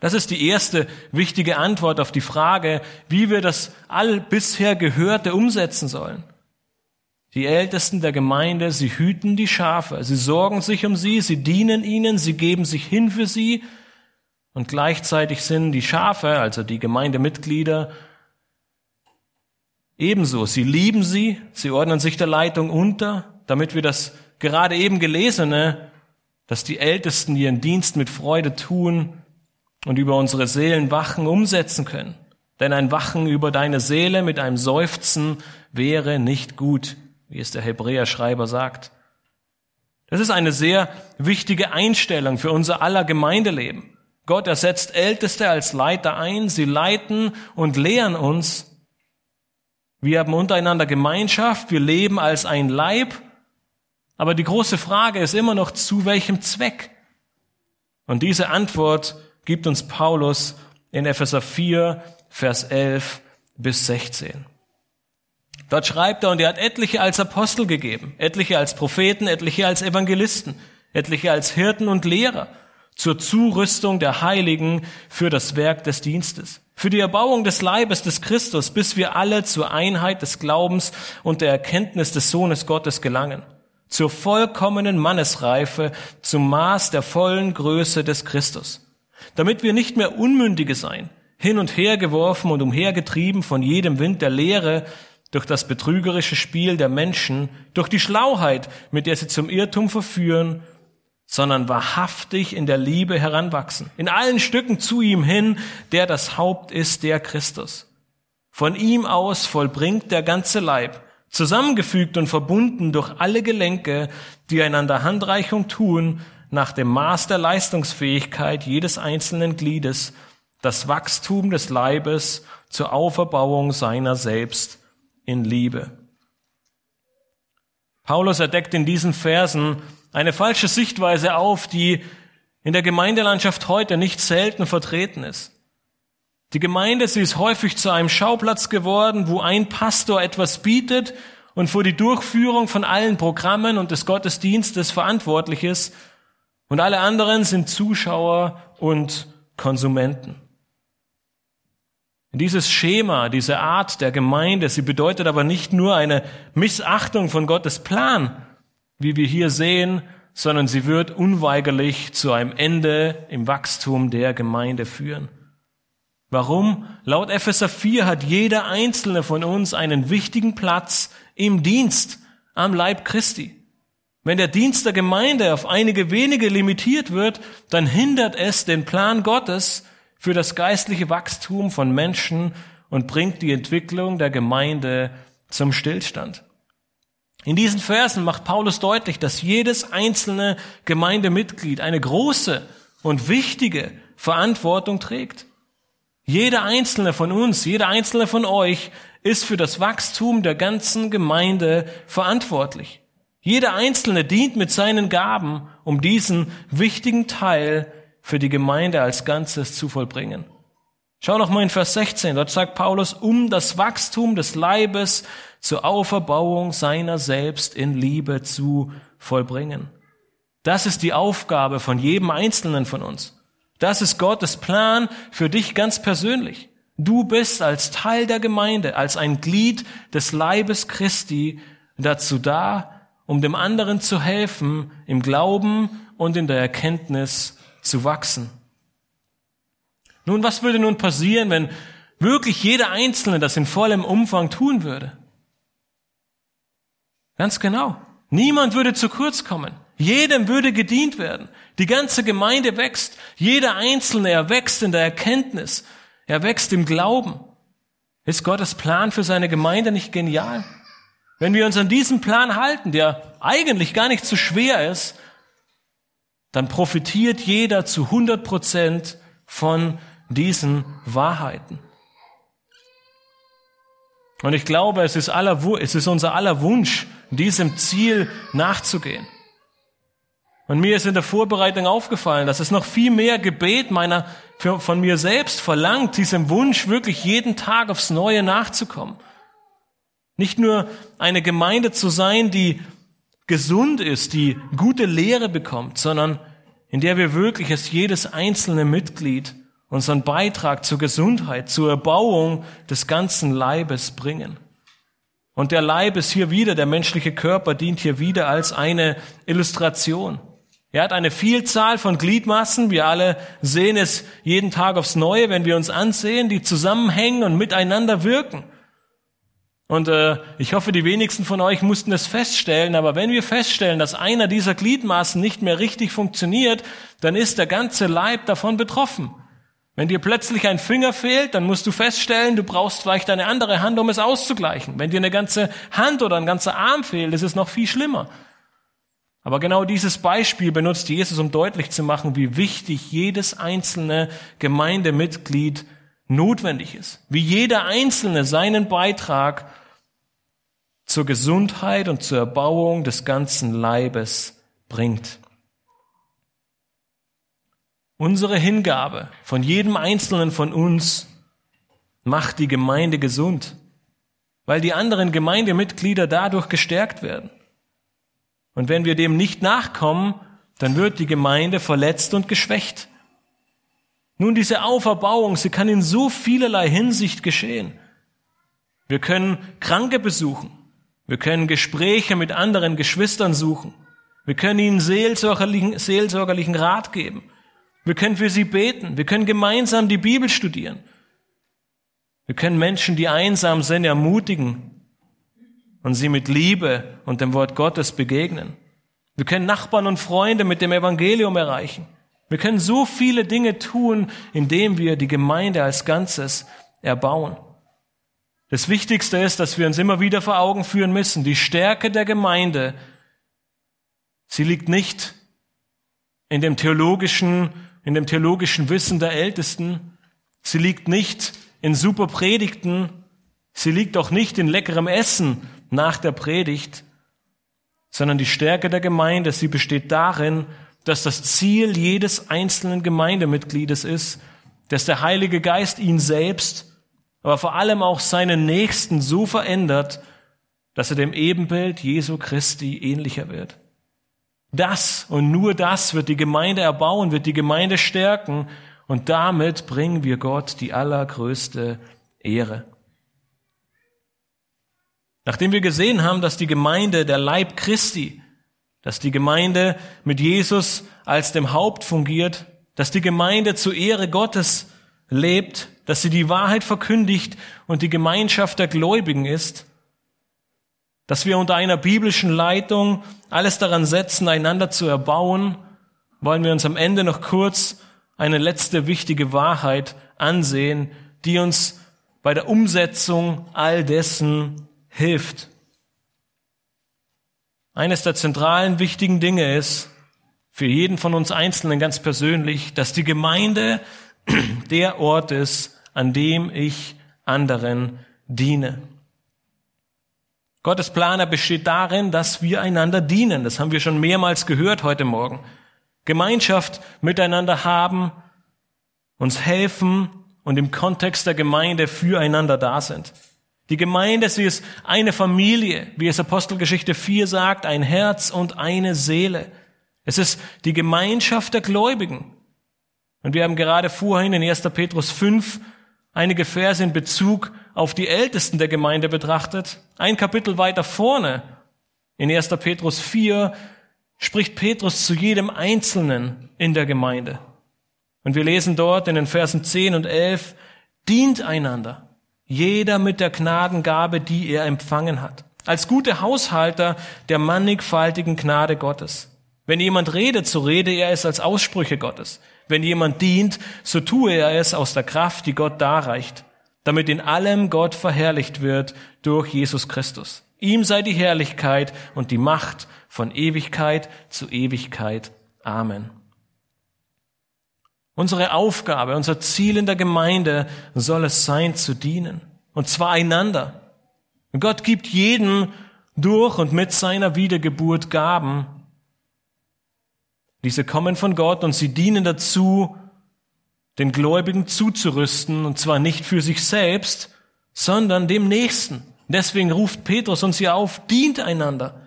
Das ist die erste wichtige Antwort auf die Frage, wie wir das all bisher Gehörte umsetzen sollen. Die Ältesten der Gemeinde, sie hüten die Schafe, sie sorgen sich um sie, sie dienen ihnen, sie geben sich hin für sie und gleichzeitig sind die Schafe, also die Gemeindemitglieder, ebenso. Sie lieben sie, sie ordnen sich der Leitung unter, damit wir das gerade eben gelesene, dass die Ältesten ihren Dienst mit Freude tun, und über unsere Seelen wachen umsetzen können. Denn ein Wachen über deine Seele mit einem Seufzen wäre nicht gut, wie es der Hebräer-Schreiber sagt. Das ist eine sehr wichtige Einstellung für unser aller Gemeindeleben. Gott ersetzt Älteste als Leiter ein, sie leiten und lehren uns. Wir haben untereinander Gemeinschaft, wir leben als ein Leib, aber die große Frage ist immer noch, zu welchem Zweck? Und diese Antwort gibt uns Paulus in Epheser 4, Vers 11 bis 16. Dort schreibt er, und er hat etliche als Apostel gegeben, etliche als Propheten, etliche als Evangelisten, etliche als Hirten und Lehrer, zur Zurüstung der Heiligen für das Werk des Dienstes, für die Erbauung des Leibes des Christus, bis wir alle zur Einheit des Glaubens und der Erkenntnis des Sohnes Gottes gelangen zur vollkommenen Mannesreife, zum Maß der vollen Größe des Christus, damit wir nicht mehr Unmündige sein, hin und her geworfen und umhergetrieben von jedem Wind der Lehre, durch das betrügerische Spiel der Menschen, durch die Schlauheit, mit der sie zum Irrtum verführen, sondern wahrhaftig in der Liebe heranwachsen, in allen Stücken zu ihm hin, der das Haupt ist, der Christus. Von ihm aus vollbringt der ganze Leib, zusammengefügt und verbunden durch alle Gelenke, die einander Handreichung tun, nach dem Maß der Leistungsfähigkeit jedes einzelnen Gliedes, das Wachstum des Leibes zur Auferbauung seiner selbst in Liebe. Paulus erdeckt in diesen Versen eine falsche Sichtweise auf, die in der Gemeindelandschaft heute nicht selten vertreten ist. Die Gemeinde, sie ist häufig zu einem Schauplatz geworden, wo ein Pastor etwas bietet und für die Durchführung von allen Programmen und des Gottesdienstes verantwortlich ist und alle anderen sind Zuschauer und Konsumenten. Dieses Schema, diese Art der Gemeinde, sie bedeutet aber nicht nur eine Missachtung von Gottes Plan, wie wir hier sehen, sondern sie wird unweigerlich zu einem Ende im Wachstum der Gemeinde führen. Warum? Laut Epheser 4 hat jeder einzelne von uns einen wichtigen Platz im Dienst am Leib Christi. Wenn der Dienst der Gemeinde auf einige wenige limitiert wird, dann hindert es den Plan Gottes, für das geistliche Wachstum von Menschen und bringt die Entwicklung der Gemeinde zum Stillstand. In diesen Versen macht Paulus deutlich, dass jedes einzelne Gemeindemitglied eine große und wichtige Verantwortung trägt. Jeder einzelne von uns, jeder einzelne von euch ist für das Wachstum der ganzen Gemeinde verantwortlich. Jeder einzelne dient mit seinen Gaben, um diesen wichtigen Teil für die Gemeinde als Ganzes zu vollbringen. Schau noch mal in Vers 16, dort sagt Paulus, um das Wachstum des Leibes zur Auferbauung seiner selbst in Liebe zu vollbringen. Das ist die Aufgabe von jedem Einzelnen von uns. Das ist Gottes Plan für dich ganz persönlich. Du bist als Teil der Gemeinde, als ein Glied des Leibes Christi dazu da, um dem anderen zu helfen im Glauben und in der Erkenntnis zu wachsen. Nun, was würde nun passieren, wenn wirklich jeder Einzelne das in vollem Umfang tun würde? Ganz genau. Niemand würde zu kurz kommen. Jedem würde gedient werden. Die ganze Gemeinde wächst. Jeder Einzelne, er wächst in der Erkenntnis. Er wächst im Glauben. Ist Gottes Plan für seine Gemeinde nicht genial? Wenn wir uns an diesen Plan halten, der eigentlich gar nicht so schwer ist, dann profitiert jeder zu 100 Prozent von diesen Wahrheiten. Und ich glaube, es ist, aller, es ist unser aller Wunsch, diesem Ziel nachzugehen. Und mir ist in der Vorbereitung aufgefallen, dass es noch viel mehr Gebet meiner, von mir selbst verlangt, diesem Wunsch wirklich jeden Tag aufs Neue nachzukommen. Nicht nur eine Gemeinde zu sein, die gesund ist, die gute Lehre bekommt, sondern in der wir wirklich als jedes einzelne Mitglied unseren Beitrag zur Gesundheit, zur Erbauung des ganzen Leibes bringen. Und der Leib ist hier wieder, der menschliche Körper dient hier wieder als eine Illustration. Er hat eine Vielzahl von Gliedmassen. Wir alle sehen es jeden Tag aufs Neue, wenn wir uns ansehen, die zusammenhängen und miteinander wirken. Und äh, ich hoffe, die wenigsten von euch mussten es feststellen, aber wenn wir feststellen, dass einer dieser Gliedmaßen nicht mehr richtig funktioniert, dann ist der ganze Leib davon betroffen. Wenn dir plötzlich ein Finger fehlt, dann musst du feststellen, du brauchst vielleicht eine andere Hand, um es auszugleichen. Wenn dir eine ganze Hand oder ein ganzer Arm fehlt, ist es noch viel schlimmer. Aber genau dieses Beispiel benutzt Jesus, um deutlich zu machen, wie wichtig jedes einzelne Gemeindemitglied notwendig ist. Wie jeder Einzelne seinen Beitrag zur Gesundheit und zur Erbauung des ganzen Leibes bringt. Unsere Hingabe von jedem Einzelnen von uns macht die Gemeinde gesund, weil die anderen Gemeindemitglieder dadurch gestärkt werden. Und wenn wir dem nicht nachkommen, dann wird die Gemeinde verletzt und geschwächt. Nun, diese Auferbauung, sie kann in so vielerlei Hinsicht geschehen. Wir können Kranke besuchen. Wir können Gespräche mit anderen Geschwistern suchen. Wir können ihnen seelsorgerlichen, seelsorgerlichen Rat geben. Wir können für sie beten. Wir können gemeinsam die Bibel studieren. Wir können Menschen, die einsam sind, ermutigen und sie mit Liebe und dem Wort Gottes begegnen. Wir können Nachbarn und Freunde mit dem Evangelium erreichen. Wir können so viele Dinge tun, indem wir die Gemeinde als Ganzes erbauen. Das Wichtigste ist, dass wir uns immer wieder vor Augen führen müssen, die Stärke der Gemeinde, sie liegt nicht in dem theologischen, in dem theologischen Wissen der Ältesten, sie liegt nicht in super Predigten, sie liegt auch nicht in leckerem Essen nach der Predigt, sondern die Stärke der Gemeinde, sie besteht darin, dass das Ziel jedes einzelnen Gemeindemitgliedes ist, dass der Heilige Geist ihn selbst, aber vor allem auch seinen Nächsten so verändert, dass er dem Ebenbild Jesu Christi ähnlicher wird. Das und nur das wird die Gemeinde erbauen, wird die Gemeinde stärken und damit bringen wir Gott die allergrößte Ehre. Nachdem wir gesehen haben, dass die Gemeinde der Leib Christi dass die Gemeinde mit Jesus als dem Haupt fungiert, dass die Gemeinde zur Ehre Gottes lebt, dass sie die Wahrheit verkündigt und die Gemeinschaft der Gläubigen ist, dass wir unter einer biblischen Leitung alles daran setzen, einander zu erbauen, wollen wir uns am Ende noch kurz eine letzte wichtige Wahrheit ansehen, die uns bei der Umsetzung all dessen hilft. Eines der zentralen wichtigen Dinge ist, für jeden von uns Einzelnen ganz persönlich, dass die Gemeinde der Ort ist, an dem ich anderen diene. Gottes Planer besteht darin, dass wir einander dienen. Das haben wir schon mehrmals gehört heute Morgen. Gemeinschaft miteinander haben, uns helfen und im Kontext der Gemeinde füreinander da sind. Die Gemeinde, sie ist eine Familie, wie es Apostelgeschichte 4 sagt, ein Herz und eine Seele. Es ist die Gemeinschaft der Gläubigen. Und wir haben gerade vorhin in 1. Petrus 5 einige Verse in Bezug auf die Ältesten der Gemeinde betrachtet. Ein Kapitel weiter vorne, in 1. Petrus 4, spricht Petrus zu jedem Einzelnen in der Gemeinde. Und wir lesen dort in den Versen 10 und 11, dient einander jeder mit der Gnadengabe, die er empfangen hat. Als gute Haushalter der mannigfaltigen Gnade Gottes. Wenn jemand redet, so rede er es als Aussprüche Gottes. Wenn jemand dient, so tue er es aus der Kraft, die Gott darreicht, damit in allem Gott verherrlicht wird durch Jesus Christus. Ihm sei die Herrlichkeit und die Macht von Ewigkeit zu Ewigkeit. Amen. Unsere Aufgabe, unser Ziel in der Gemeinde soll es sein, zu dienen. Und zwar einander. Gott gibt jedem durch und mit seiner Wiedergeburt Gaben. Diese kommen von Gott und sie dienen dazu, den Gläubigen zuzurüsten, und zwar nicht für sich selbst, sondern dem Nächsten. Deswegen ruft Petrus uns hier auf, dient einander.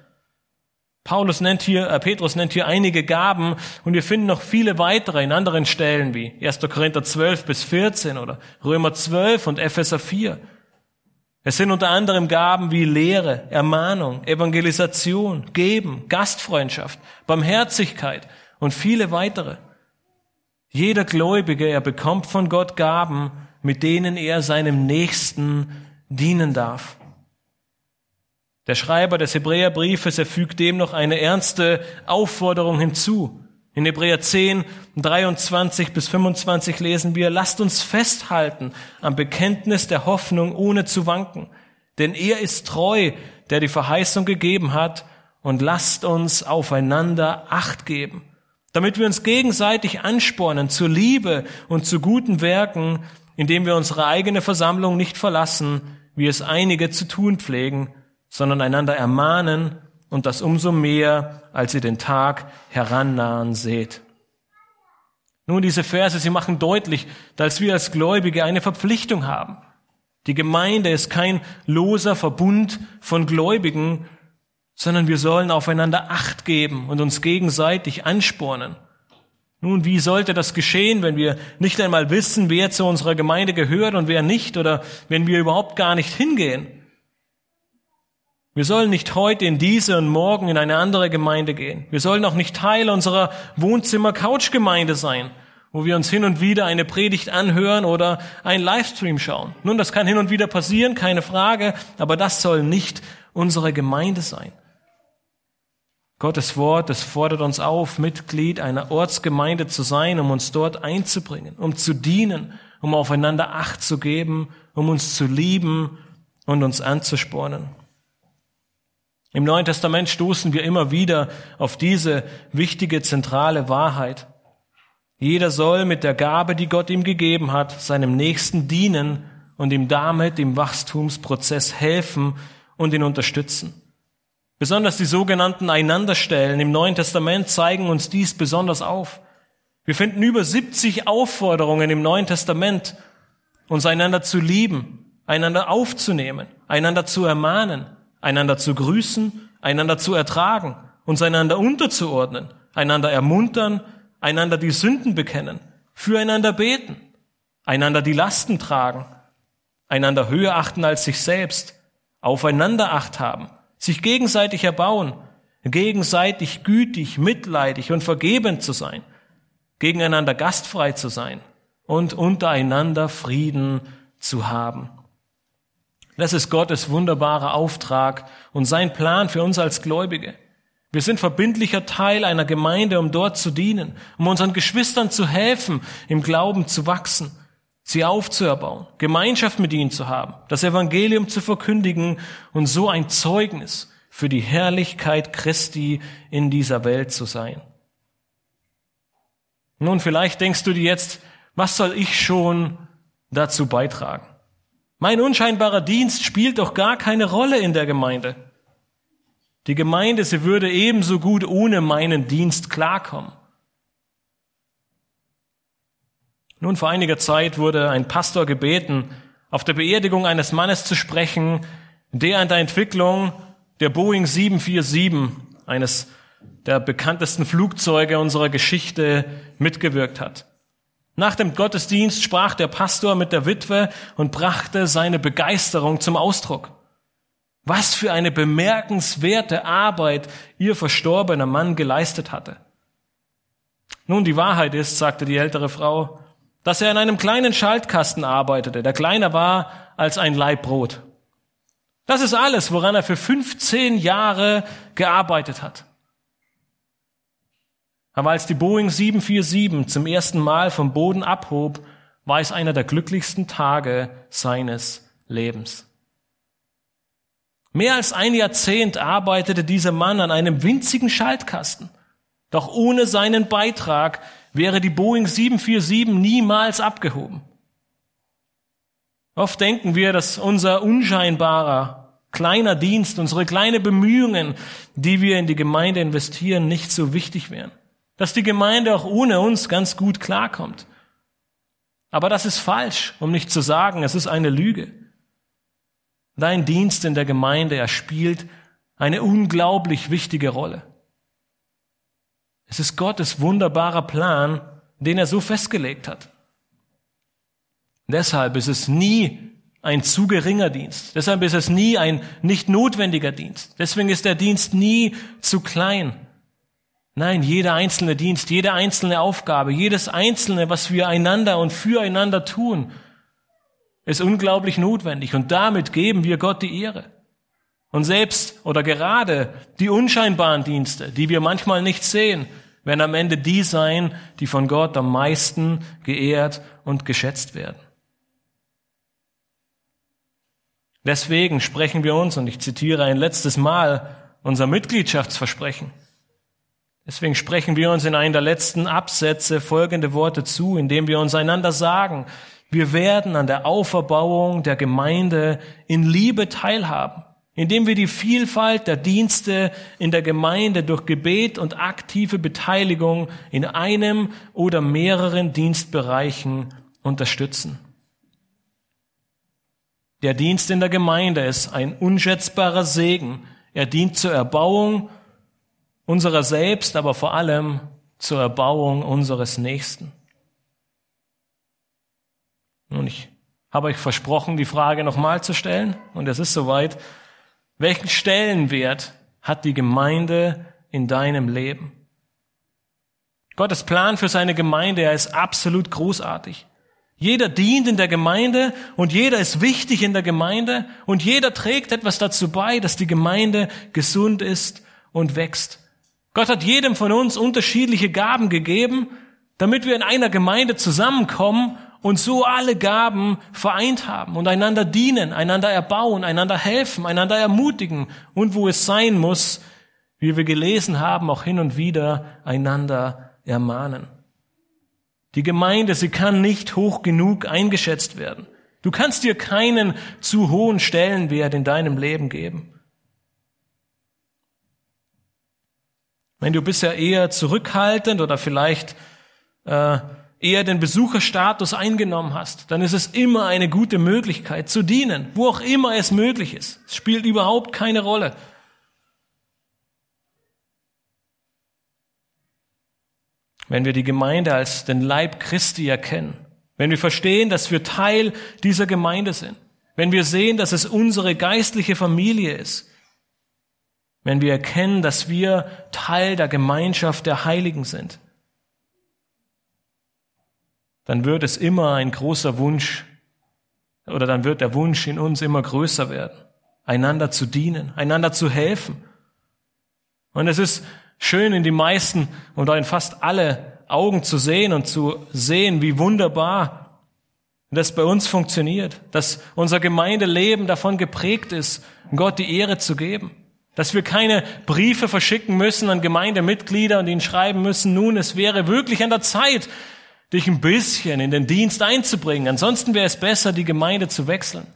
Paulus nennt hier, äh, Petrus nennt hier einige Gaben und wir finden noch viele weitere in anderen Stellen wie 1. Korinther 12 bis 14 oder Römer 12 und Epheser 4. Es sind unter anderem Gaben wie Lehre, Ermahnung, Evangelisation, Geben, Gastfreundschaft, Barmherzigkeit und viele weitere. Jeder Gläubige, er bekommt von Gott Gaben, mit denen er seinem Nächsten dienen darf. Der Schreiber des Hebräerbriefes, er fügt dem noch eine ernste Aufforderung hinzu. In Hebräer 10, 23 bis 25 lesen wir, lasst uns festhalten am Bekenntnis der Hoffnung, ohne zu wanken. Denn er ist treu, der die Verheißung gegeben hat, und lasst uns aufeinander Acht geben, damit wir uns gegenseitig anspornen zur Liebe und zu guten Werken, indem wir unsere eigene Versammlung nicht verlassen, wie es einige zu tun pflegen, sondern einander ermahnen und das umso mehr, als ihr den Tag herannahen seht. Nun, diese Verse, sie machen deutlich, dass wir als Gläubige eine Verpflichtung haben. Die Gemeinde ist kein loser Verbund von Gläubigen, sondern wir sollen aufeinander Acht geben und uns gegenseitig anspornen. Nun, wie sollte das geschehen, wenn wir nicht einmal wissen, wer zu unserer Gemeinde gehört und wer nicht, oder wenn wir überhaupt gar nicht hingehen? Wir sollen nicht heute in diese und morgen in eine andere Gemeinde gehen. Wir sollen auch nicht Teil unserer Wohnzimmer-Couch-Gemeinde sein, wo wir uns hin und wieder eine Predigt anhören oder einen Livestream schauen. Nun, das kann hin und wieder passieren, keine Frage, aber das soll nicht unsere Gemeinde sein. Gottes Wort, das fordert uns auf, Mitglied einer Ortsgemeinde zu sein, um uns dort einzubringen, um zu dienen, um aufeinander Acht zu geben, um uns zu lieben und uns anzuspornen. Im Neuen Testament stoßen wir immer wieder auf diese wichtige zentrale Wahrheit. Jeder soll mit der Gabe, die Gott ihm gegeben hat, seinem Nächsten dienen und ihm damit im Wachstumsprozess helfen und ihn unterstützen. Besonders die sogenannten Einanderstellen im Neuen Testament zeigen uns dies besonders auf. Wir finden über 70 Aufforderungen im Neuen Testament, uns einander zu lieben, einander aufzunehmen, einander zu ermahnen, einander zu grüßen, einander zu ertragen, uns einander unterzuordnen, einander ermuntern, einander die Sünden bekennen, füreinander beten, einander die Lasten tragen, einander höher achten als sich selbst, aufeinander Acht haben, sich gegenseitig erbauen, gegenseitig gütig, mitleidig und vergebend zu sein, gegeneinander gastfrei zu sein und untereinander Frieden zu haben. Das ist Gottes wunderbarer Auftrag und sein Plan für uns als Gläubige. Wir sind verbindlicher Teil einer Gemeinde, um dort zu dienen, um unseren Geschwistern zu helfen, im Glauben zu wachsen, sie aufzuerbauen, Gemeinschaft mit ihnen zu haben, das Evangelium zu verkündigen und so ein Zeugnis für die Herrlichkeit Christi in dieser Welt zu sein. Nun, vielleicht denkst du dir jetzt, was soll ich schon dazu beitragen? Mein unscheinbarer Dienst spielt doch gar keine Rolle in der Gemeinde. Die Gemeinde, sie würde ebenso gut ohne meinen Dienst klarkommen. Nun, vor einiger Zeit wurde ein Pastor gebeten, auf der Beerdigung eines Mannes zu sprechen, der an der Entwicklung der Boeing 747, eines der bekanntesten Flugzeuge unserer Geschichte, mitgewirkt hat. Nach dem Gottesdienst sprach der Pastor mit der Witwe und brachte seine Begeisterung zum Ausdruck. Was für eine bemerkenswerte Arbeit ihr verstorbener Mann geleistet hatte. Nun, die Wahrheit ist, sagte die ältere Frau, dass er in einem kleinen Schaltkasten arbeitete, der kleiner war als ein Laib Brot. Das ist alles, woran er für 15 Jahre gearbeitet hat. Aber als die Boeing 747 zum ersten Mal vom Boden abhob, war es einer der glücklichsten Tage seines Lebens. Mehr als ein Jahrzehnt arbeitete dieser Mann an einem winzigen Schaltkasten. Doch ohne seinen Beitrag wäre die Boeing 747 niemals abgehoben. Oft denken wir, dass unser unscheinbarer, kleiner Dienst, unsere kleine Bemühungen, die wir in die Gemeinde investieren, nicht so wichtig wären dass die Gemeinde auch ohne uns ganz gut klarkommt. Aber das ist falsch, um nicht zu sagen, es ist eine Lüge. Dein Dienst in der Gemeinde, er spielt eine unglaublich wichtige Rolle. Es ist Gottes wunderbarer Plan, den er so festgelegt hat. Deshalb ist es nie ein zu geringer Dienst. Deshalb ist es nie ein nicht notwendiger Dienst. Deswegen ist der Dienst nie zu klein. Nein, jeder einzelne Dienst, jede einzelne Aufgabe, jedes einzelne, was wir einander und füreinander tun, ist unglaublich notwendig. Und damit geben wir Gott die Ehre. Und selbst oder gerade die unscheinbaren Dienste, die wir manchmal nicht sehen, werden am Ende die sein, die von Gott am meisten geehrt und geschätzt werden. Deswegen sprechen wir uns, und ich zitiere ein letztes Mal, unser Mitgliedschaftsversprechen. Deswegen sprechen wir uns in einem der letzten Absätze folgende Worte zu, indem wir uns einander sagen, wir werden an der Auferbauung der Gemeinde in Liebe teilhaben, indem wir die Vielfalt der Dienste in der Gemeinde durch Gebet und aktive Beteiligung in einem oder mehreren Dienstbereichen unterstützen. Der Dienst in der Gemeinde ist ein unschätzbarer Segen. Er dient zur Erbauung unserer selbst, aber vor allem zur Erbauung unseres Nächsten. Nun, ich habe euch versprochen, die Frage nochmal zu stellen, und es ist soweit. Welchen Stellenwert hat die Gemeinde in deinem Leben? Gottes Plan für seine Gemeinde, er ist absolut großartig. Jeder dient in der Gemeinde und jeder ist wichtig in der Gemeinde und jeder trägt etwas dazu bei, dass die Gemeinde gesund ist und wächst. Gott hat jedem von uns unterschiedliche Gaben gegeben, damit wir in einer Gemeinde zusammenkommen und so alle Gaben vereint haben und einander dienen, einander erbauen, einander helfen, einander ermutigen und wo es sein muss, wie wir gelesen haben, auch hin und wieder einander ermahnen. Die Gemeinde, sie kann nicht hoch genug eingeschätzt werden. Du kannst dir keinen zu hohen Stellenwert in deinem Leben geben. Wenn du bisher eher zurückhaltend oder vielleicht äh, eher den Besucherstatus eingenommen hast, dann ist es immer eine gute Möglichkeit zu dienen, wo auch immer es möglich ist. Es spielt überhaupt keine Rolle. wenn wir die Gemeinde als den Leib Christi erkennen, wenn wir verstehen, dass wir Teil dieser Gemeinde sind, wenn wir sehen, dass es unsere geistliche Familie ist, wenn wir erkennen, dass wir Teil der Gemeinschaft der Heiligen sind, dann wird es immer ein großer Wunsch oder dann wird der Wunsch in uns immer größer werden, einander zu dienen, einander zu helfen. Und es ist schön in die meisten oder in fast alle Augen zu sehen und zu sehen, wie wunderbar das bei uns funktioniert, dass unser Gemeindeleben davon geprägt ist, Gott die Ehre zu geben, dass wir keine Briefe verschicken müssen an Gemeindemitglieder und ihnen schreiben müssen, nun, es wäre wirklich an der Zeit, dich ein bisschen in den Dienst einzubringen. Ansonsten wäre es besser, die Gemeinde zu wechseln.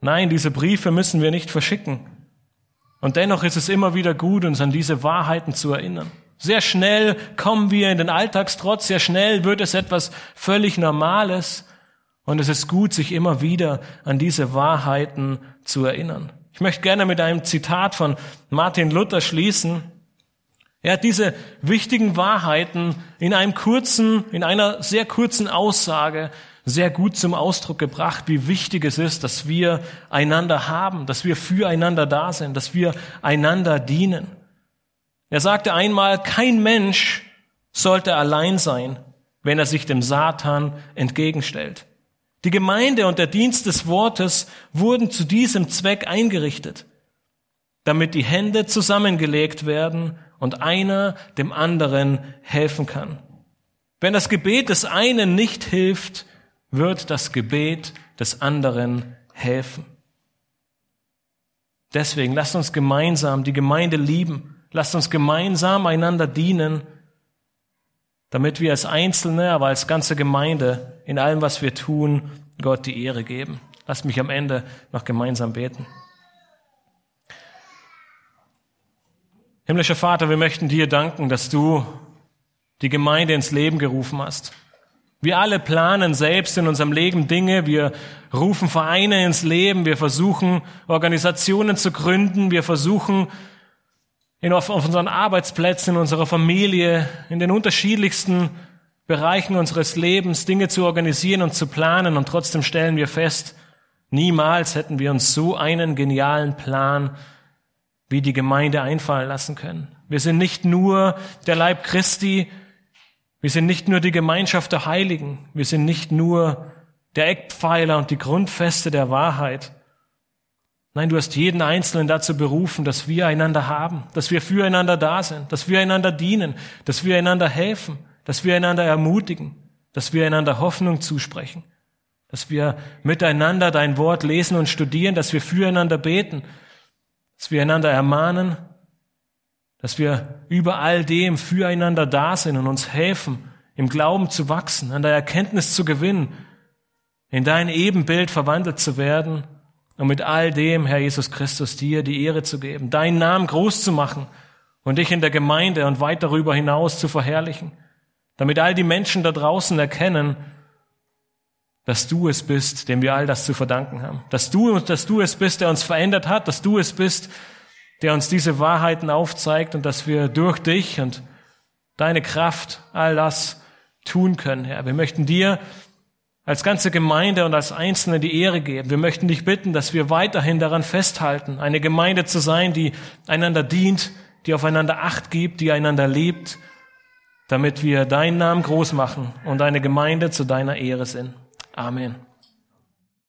Nein, diese Briefe müssen wir nicht verschicken. Und dennoch ist es immer wieder gut, uns an diese Wahrheiten zu erinnern. Sehr schnell kommen wir in den Alltagstrotz, sehr schnell wird es etwas völlig Normales. Und es ist gut, sich immer wieder an diese Wahrheiten zu erinnern. Ich möchte gerne mit einem Zitat von Martin Luther schließen. Er hat diese wichtigen Wahrheiten in einem kurzen, in einer sehr kurzen Aussage sehr gut zum Ausdruck gebracht, wie wichtig es ist, dass wir einander haben, dass wir füreinander da sind, dass wir einander dienen. Er sagte einmal, kein Mensch sollte allein sein, wenn er sich dem Satan entgegenstellt. Die Gemeinde und der Dienst des Wortes wurden zu diesem Zweck eingerichtet, damit die Hände zusammengelegt werden und einer dem anderen helfen kann. Wenn das Gebet des einen nicht hilft, wird das Gebet des anderen helfen. Deswegen lasst uns gemeinsam die Gemeinde lieben. Lasst uns gemeinsam einander dienen, damit wir als Einzelne, aber als ganze Gemeinde in allem, was wir tun, Gott die Ehre geben. Lasst mich am Ende noch gemeinsam beten. Himmlischer Vater, wir möchten dir danken, dass du die Gemeinde ins Leben gerufen hast. Wir alle planen selbst in unserem Leben Dinge. Wir rufen Vereine ins Leben. Wir versuchen Organisationen zu gründen. Wir versuchen in, auf, auf unseren Arbeitsplätzen, in unserer Familie, in den unterschiedlichsten Bereichen unseres Lebens Dinge zu organisieren und zu planen. Und trotzdem stellen wir fest, niemals hätten wir uns so einen genialen Plan wie die Gemeinde einfallen lassen können. Wir sind nicht nur der Leib Christi, wir sind nicht nur die Gemeinschaft der Heiligen, wir sind nicht nur der Eckpfeiler und die Grundfeste der Wahrheit. Nein, du hast jeden Einzelnen dazu berufen, dass wir einander haben, dass wir füreinander da sind, dass wir einander dienen, dass wir einander helfen, dass wir einander ermutigen, dass wir einander Hoffnung zusprechen, dass wir miteinander dein Wort lesen und studieren, dass wir füreinander beten, dass wir einander ermahnen, dass wir über all dem füreinander da sind und uns helfen, im Glauben zu wachsen, an der Erkenntnis zu gewinnen, in dein Ebenbild verwandelt zu werden und mit all dem, Herr Jesus Christus, dir die Ehre zu geben, deinen Namen groß zu machen und dich in der Gemeinde und weit darüber hinaus zu verherrlichen, damit all die Menschen da draußen erkennen, dass du es bist, dem wir all das zu verdanken haben, dass du, dass du es bist, der uns verändert hat, dass du es bist, der uns diese Wahrheiten aufzeigt und dass wir durch dich und deine Kraft all das tun können, Herr. Wir möchten dir als ganze Gemeinde und als Einzelne die Ehre geben. Wir möchten dich bitten, dass wir weiterhin daran festhalten, eine Gemeinde zu sein, die einander dient, die aufeinander Acht gibt, die einander liebt, damit wir deinen Namen groß machen und deine Gemeinde zu deiner Ehre sind. Amen.